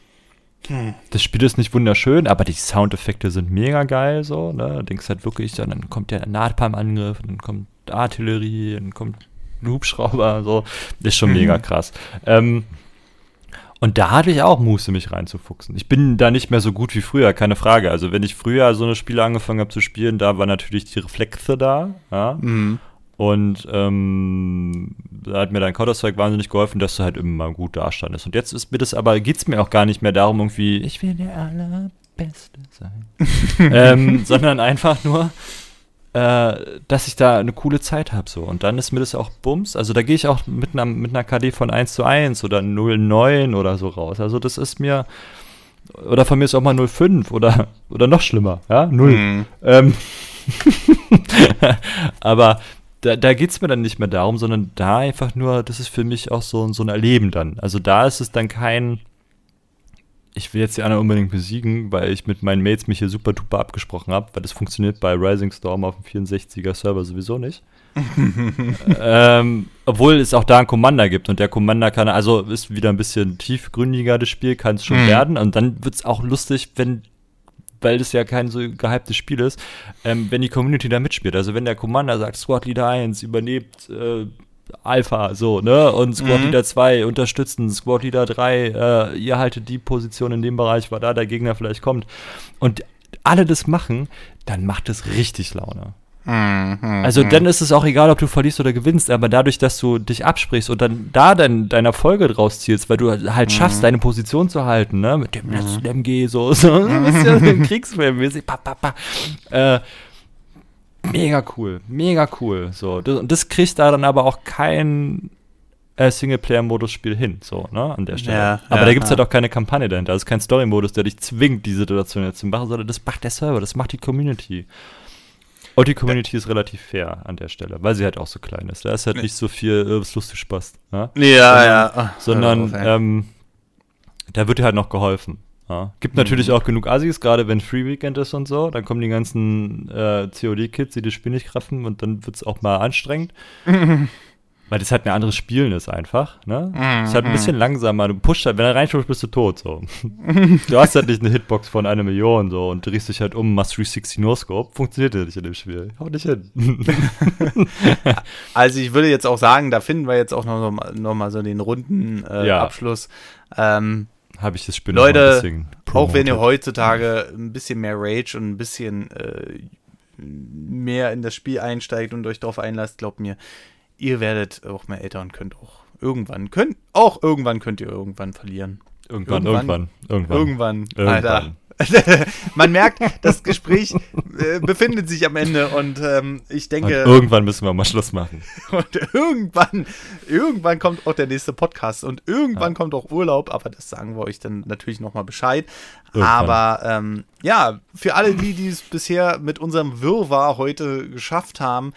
Hm. Das Spiel ist nicht wunderschön, aber die Soundeffekte sind mega geil, so, ne? Du denkst halt wirklich, dann kommt der Napalm-Angriff, dann kommt Artillerie, dann kommt ein Hubschrauber, so. Ist schon mhm. mega krass. Ähm, und da hatte ich auch Muße, mich reinzufuchsen. Ich bin da nicht mehr so gut wie früher, keine Frage. Also, wenn ich früher so eine Spiele angefangen habe zu spielen, da war natürlich die Reflexe da. Ja? Mhm. Und ähm, da hat mir dein Counter-Strike wahnsinnig geholfen, dass du halt immer gut dastandest. Und jetzt ist mir das aber, geht es mir auch gar nicht mehr darum, irgendwie, ich will der Allerbeste sein. ähm, sondern einfach nur, äh, dass ich da eine coole Zeit habe. So. Und dann ist mir das auch Bums. Also da gehe ich auch mit einer, mit einer KD von 1 zu 1 oder 0,9 oder so raus. Also das ist mir. Oder von mir ist auch mal 0,5 oder, oder noch schlimmer, ja, 0. Mhm. Ähm, aber da, da geht es mir dann nicht mehr darum, sondern da einfach nur, das ist für mich auch so, so ein Erleben dann. Also da ist es dann kein, ich will jetzt die anderen unbedingt besiegen, weil ich mit meinen Mates mich hier super duper abgesprochen habe, weil das funktioniert bei Rising Storm auf dem 64er Server sowieso nicht. ähm, obwohl es auch da einen Commander gibt und der Commander kann, also ist wieder ein bisschen tiefgründiger das Spiel, kann es schon mhm. werden und dann wird es auch lustig, wenn, weil das ja kein so gehyptes Spiel ist, ähm, wenn die Community da mitspielt. Also wenn der Commander sagt, Squad Leader 1 überlebt äh, Alpha, so, ne? Und Squad mhm. Leader 2 unterstützen, Squad Leader 3, äh, ihr haltet die Position in dem Bereich, weil da der Gegner vielleicht kommt. Und alle das machen, dann macht es richtig Laune. Mhm, also mhm. dann ist es auch egal, ob du verlierst oder gewinnst, aber dadurch, dass du dich absprichst und dann da dann deine Erfolge draus zielst, weil du halt schaffst, mhm. deine Position zu halten, ne, mit dem letzten MG so, so ein bisschen Kriegsfilm-mäßig, pa, pa, pa. Äh, mega cool, mega cool. So, das, und das kriegt da dann aber auch kein äh, Singleplayer-Modus-Spiel hin, so, ne, an der Stelle. Ja, aber ja, da gibt es ja. halt auch keine Kampagne dahinter. Das ist kein Story-Modus, der dich zwingt, die Situation jetzt zu machen, sondern das macht der Server, das macht die Community. Und die Community ist relativ fair an der Stelle, weil sie halt auch so klein ist. Da ist halt nicht so viel, äh, was lustig Spaß. Ne? Ja, ja. Sondern, ja. ähm, da wird dir halt noch geholfen. Ja. Gibt mhm. natürlich auch genug Assis, gerade wenn Free Weekend ist und so. Dann kommen die ganzen äh, COD-Kids, die das Spiel nicht kraffen und dann wird es auch mal anstrengend. Weil das halt ein anderes Spielen ist einfach. Ne? Mhm. ist halt ein bisschen langsamer. Du pusht halt, wenn er reinschaust, bist du tot. So. du hast halt nicht eine Hitbox von einer Million so und drehst dich halt um, machst 360 No-Scope. Funktioniert ja nicht in dem Spiel. Hau nicht hin. also ich würde jetzt auch sagen, da finden wir jetzt auch noch, noch mal so den runden äh, ja. Abschluss. Ähm, habe ich das Spiel Leute, auch wenn ihr heutzutage ein bisschen mehr Rage und ein bisschen äh, mehr in das Spiel einsteigt und euch darauf einlasst, glaubt mir, ihr werdet auch mehr älter und könnt auch irgendwann, könnt, auch irgendwann könnt ihr irgendwann verlieren. Irgendwann, irgendwann, irgendwann. Irgendwann, irgendwann. Alter. Man merkt, das Gespräch äh, befindet sich am Ende und ähm, ich denke. Und irgendwann müssen wir mal Schluss machen. Und irgendwann, irgendwann kommt auch der nächste Podcast und irgendwann ja. kommt auch Urlaub, aber das sagen wir euch dann natürlich nochmal Bescheid. Irgendwann. Aber ähm, ja, für alle die, die es bisher mit unserem Wirrwarr heute geschafft haben,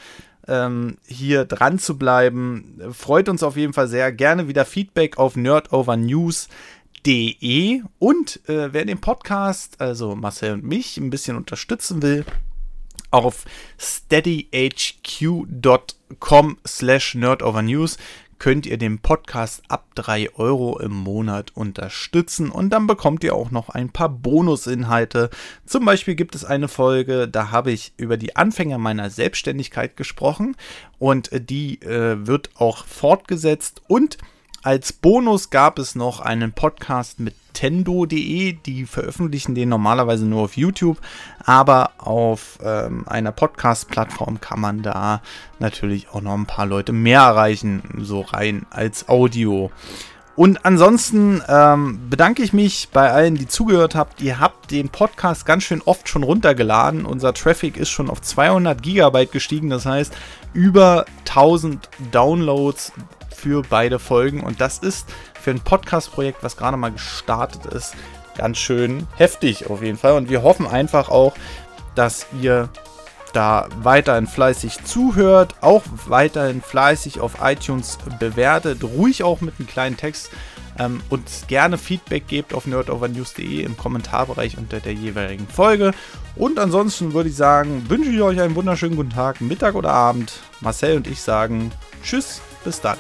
ähm, hier dran zu bleiben, freut uns auf jeden Fall sehr. Gerne wieder Feedback auf Nerdover News De. Und äh, wer den Podcast, also Marcel und mich, ein bisschen unterstützen will, auf steadyhq.com slash nerdovernews könnt ihr den Podcast ab 3 Euro im Monat unterstützen und dann bekommt ihr auch noch ein paar Bonusinhalte. Zum Beispiel gibt es eine Folge, da habe ich über die Anfänge meiner Selbstständigkeit gesprochen und die äh, wird auch fortgesetzt und als Bonus gab es noch einen Podcast mit tendo.de. Die veröffentlichen den normalerweise nur auf YouTube, aber auf ähm, einer Podcast-Plattform kann man da natürlich auch noch ein paar Leute mehr erreichen, so rein als Audio. Und ansonsten ähm, bedanke ich mich bei allen, die zugehört habt. Ihr habt den Podcast ganz schön oft schon runtergeladen. Unser Traffic ist schon auf 200 Gigabyte gestiegen. Das heißt, über 1000 Downloads für beide Folgen. Und das ist für ein Podcast-Projekt, was gerade mal gestartet ist, ganz schön heftig auf jeden Fall. Und wir hoffen einfach auch, dass ihr da weiterhin fleißig zuhört, auch weiterhin fleißig auf iTunes bewertet, ruhig auch mit einem kleinen Text ähm, und gerne Feedback gebt auf nerdovernews.de im Kommentarbereich unter der jeweiligen Folge. Und ansonsten würde ich sagen, wünsche ich euch einen wunderschönen guten Tag, Mittag oder Abend. Marcel und ich sagen Tschüss, bis dann.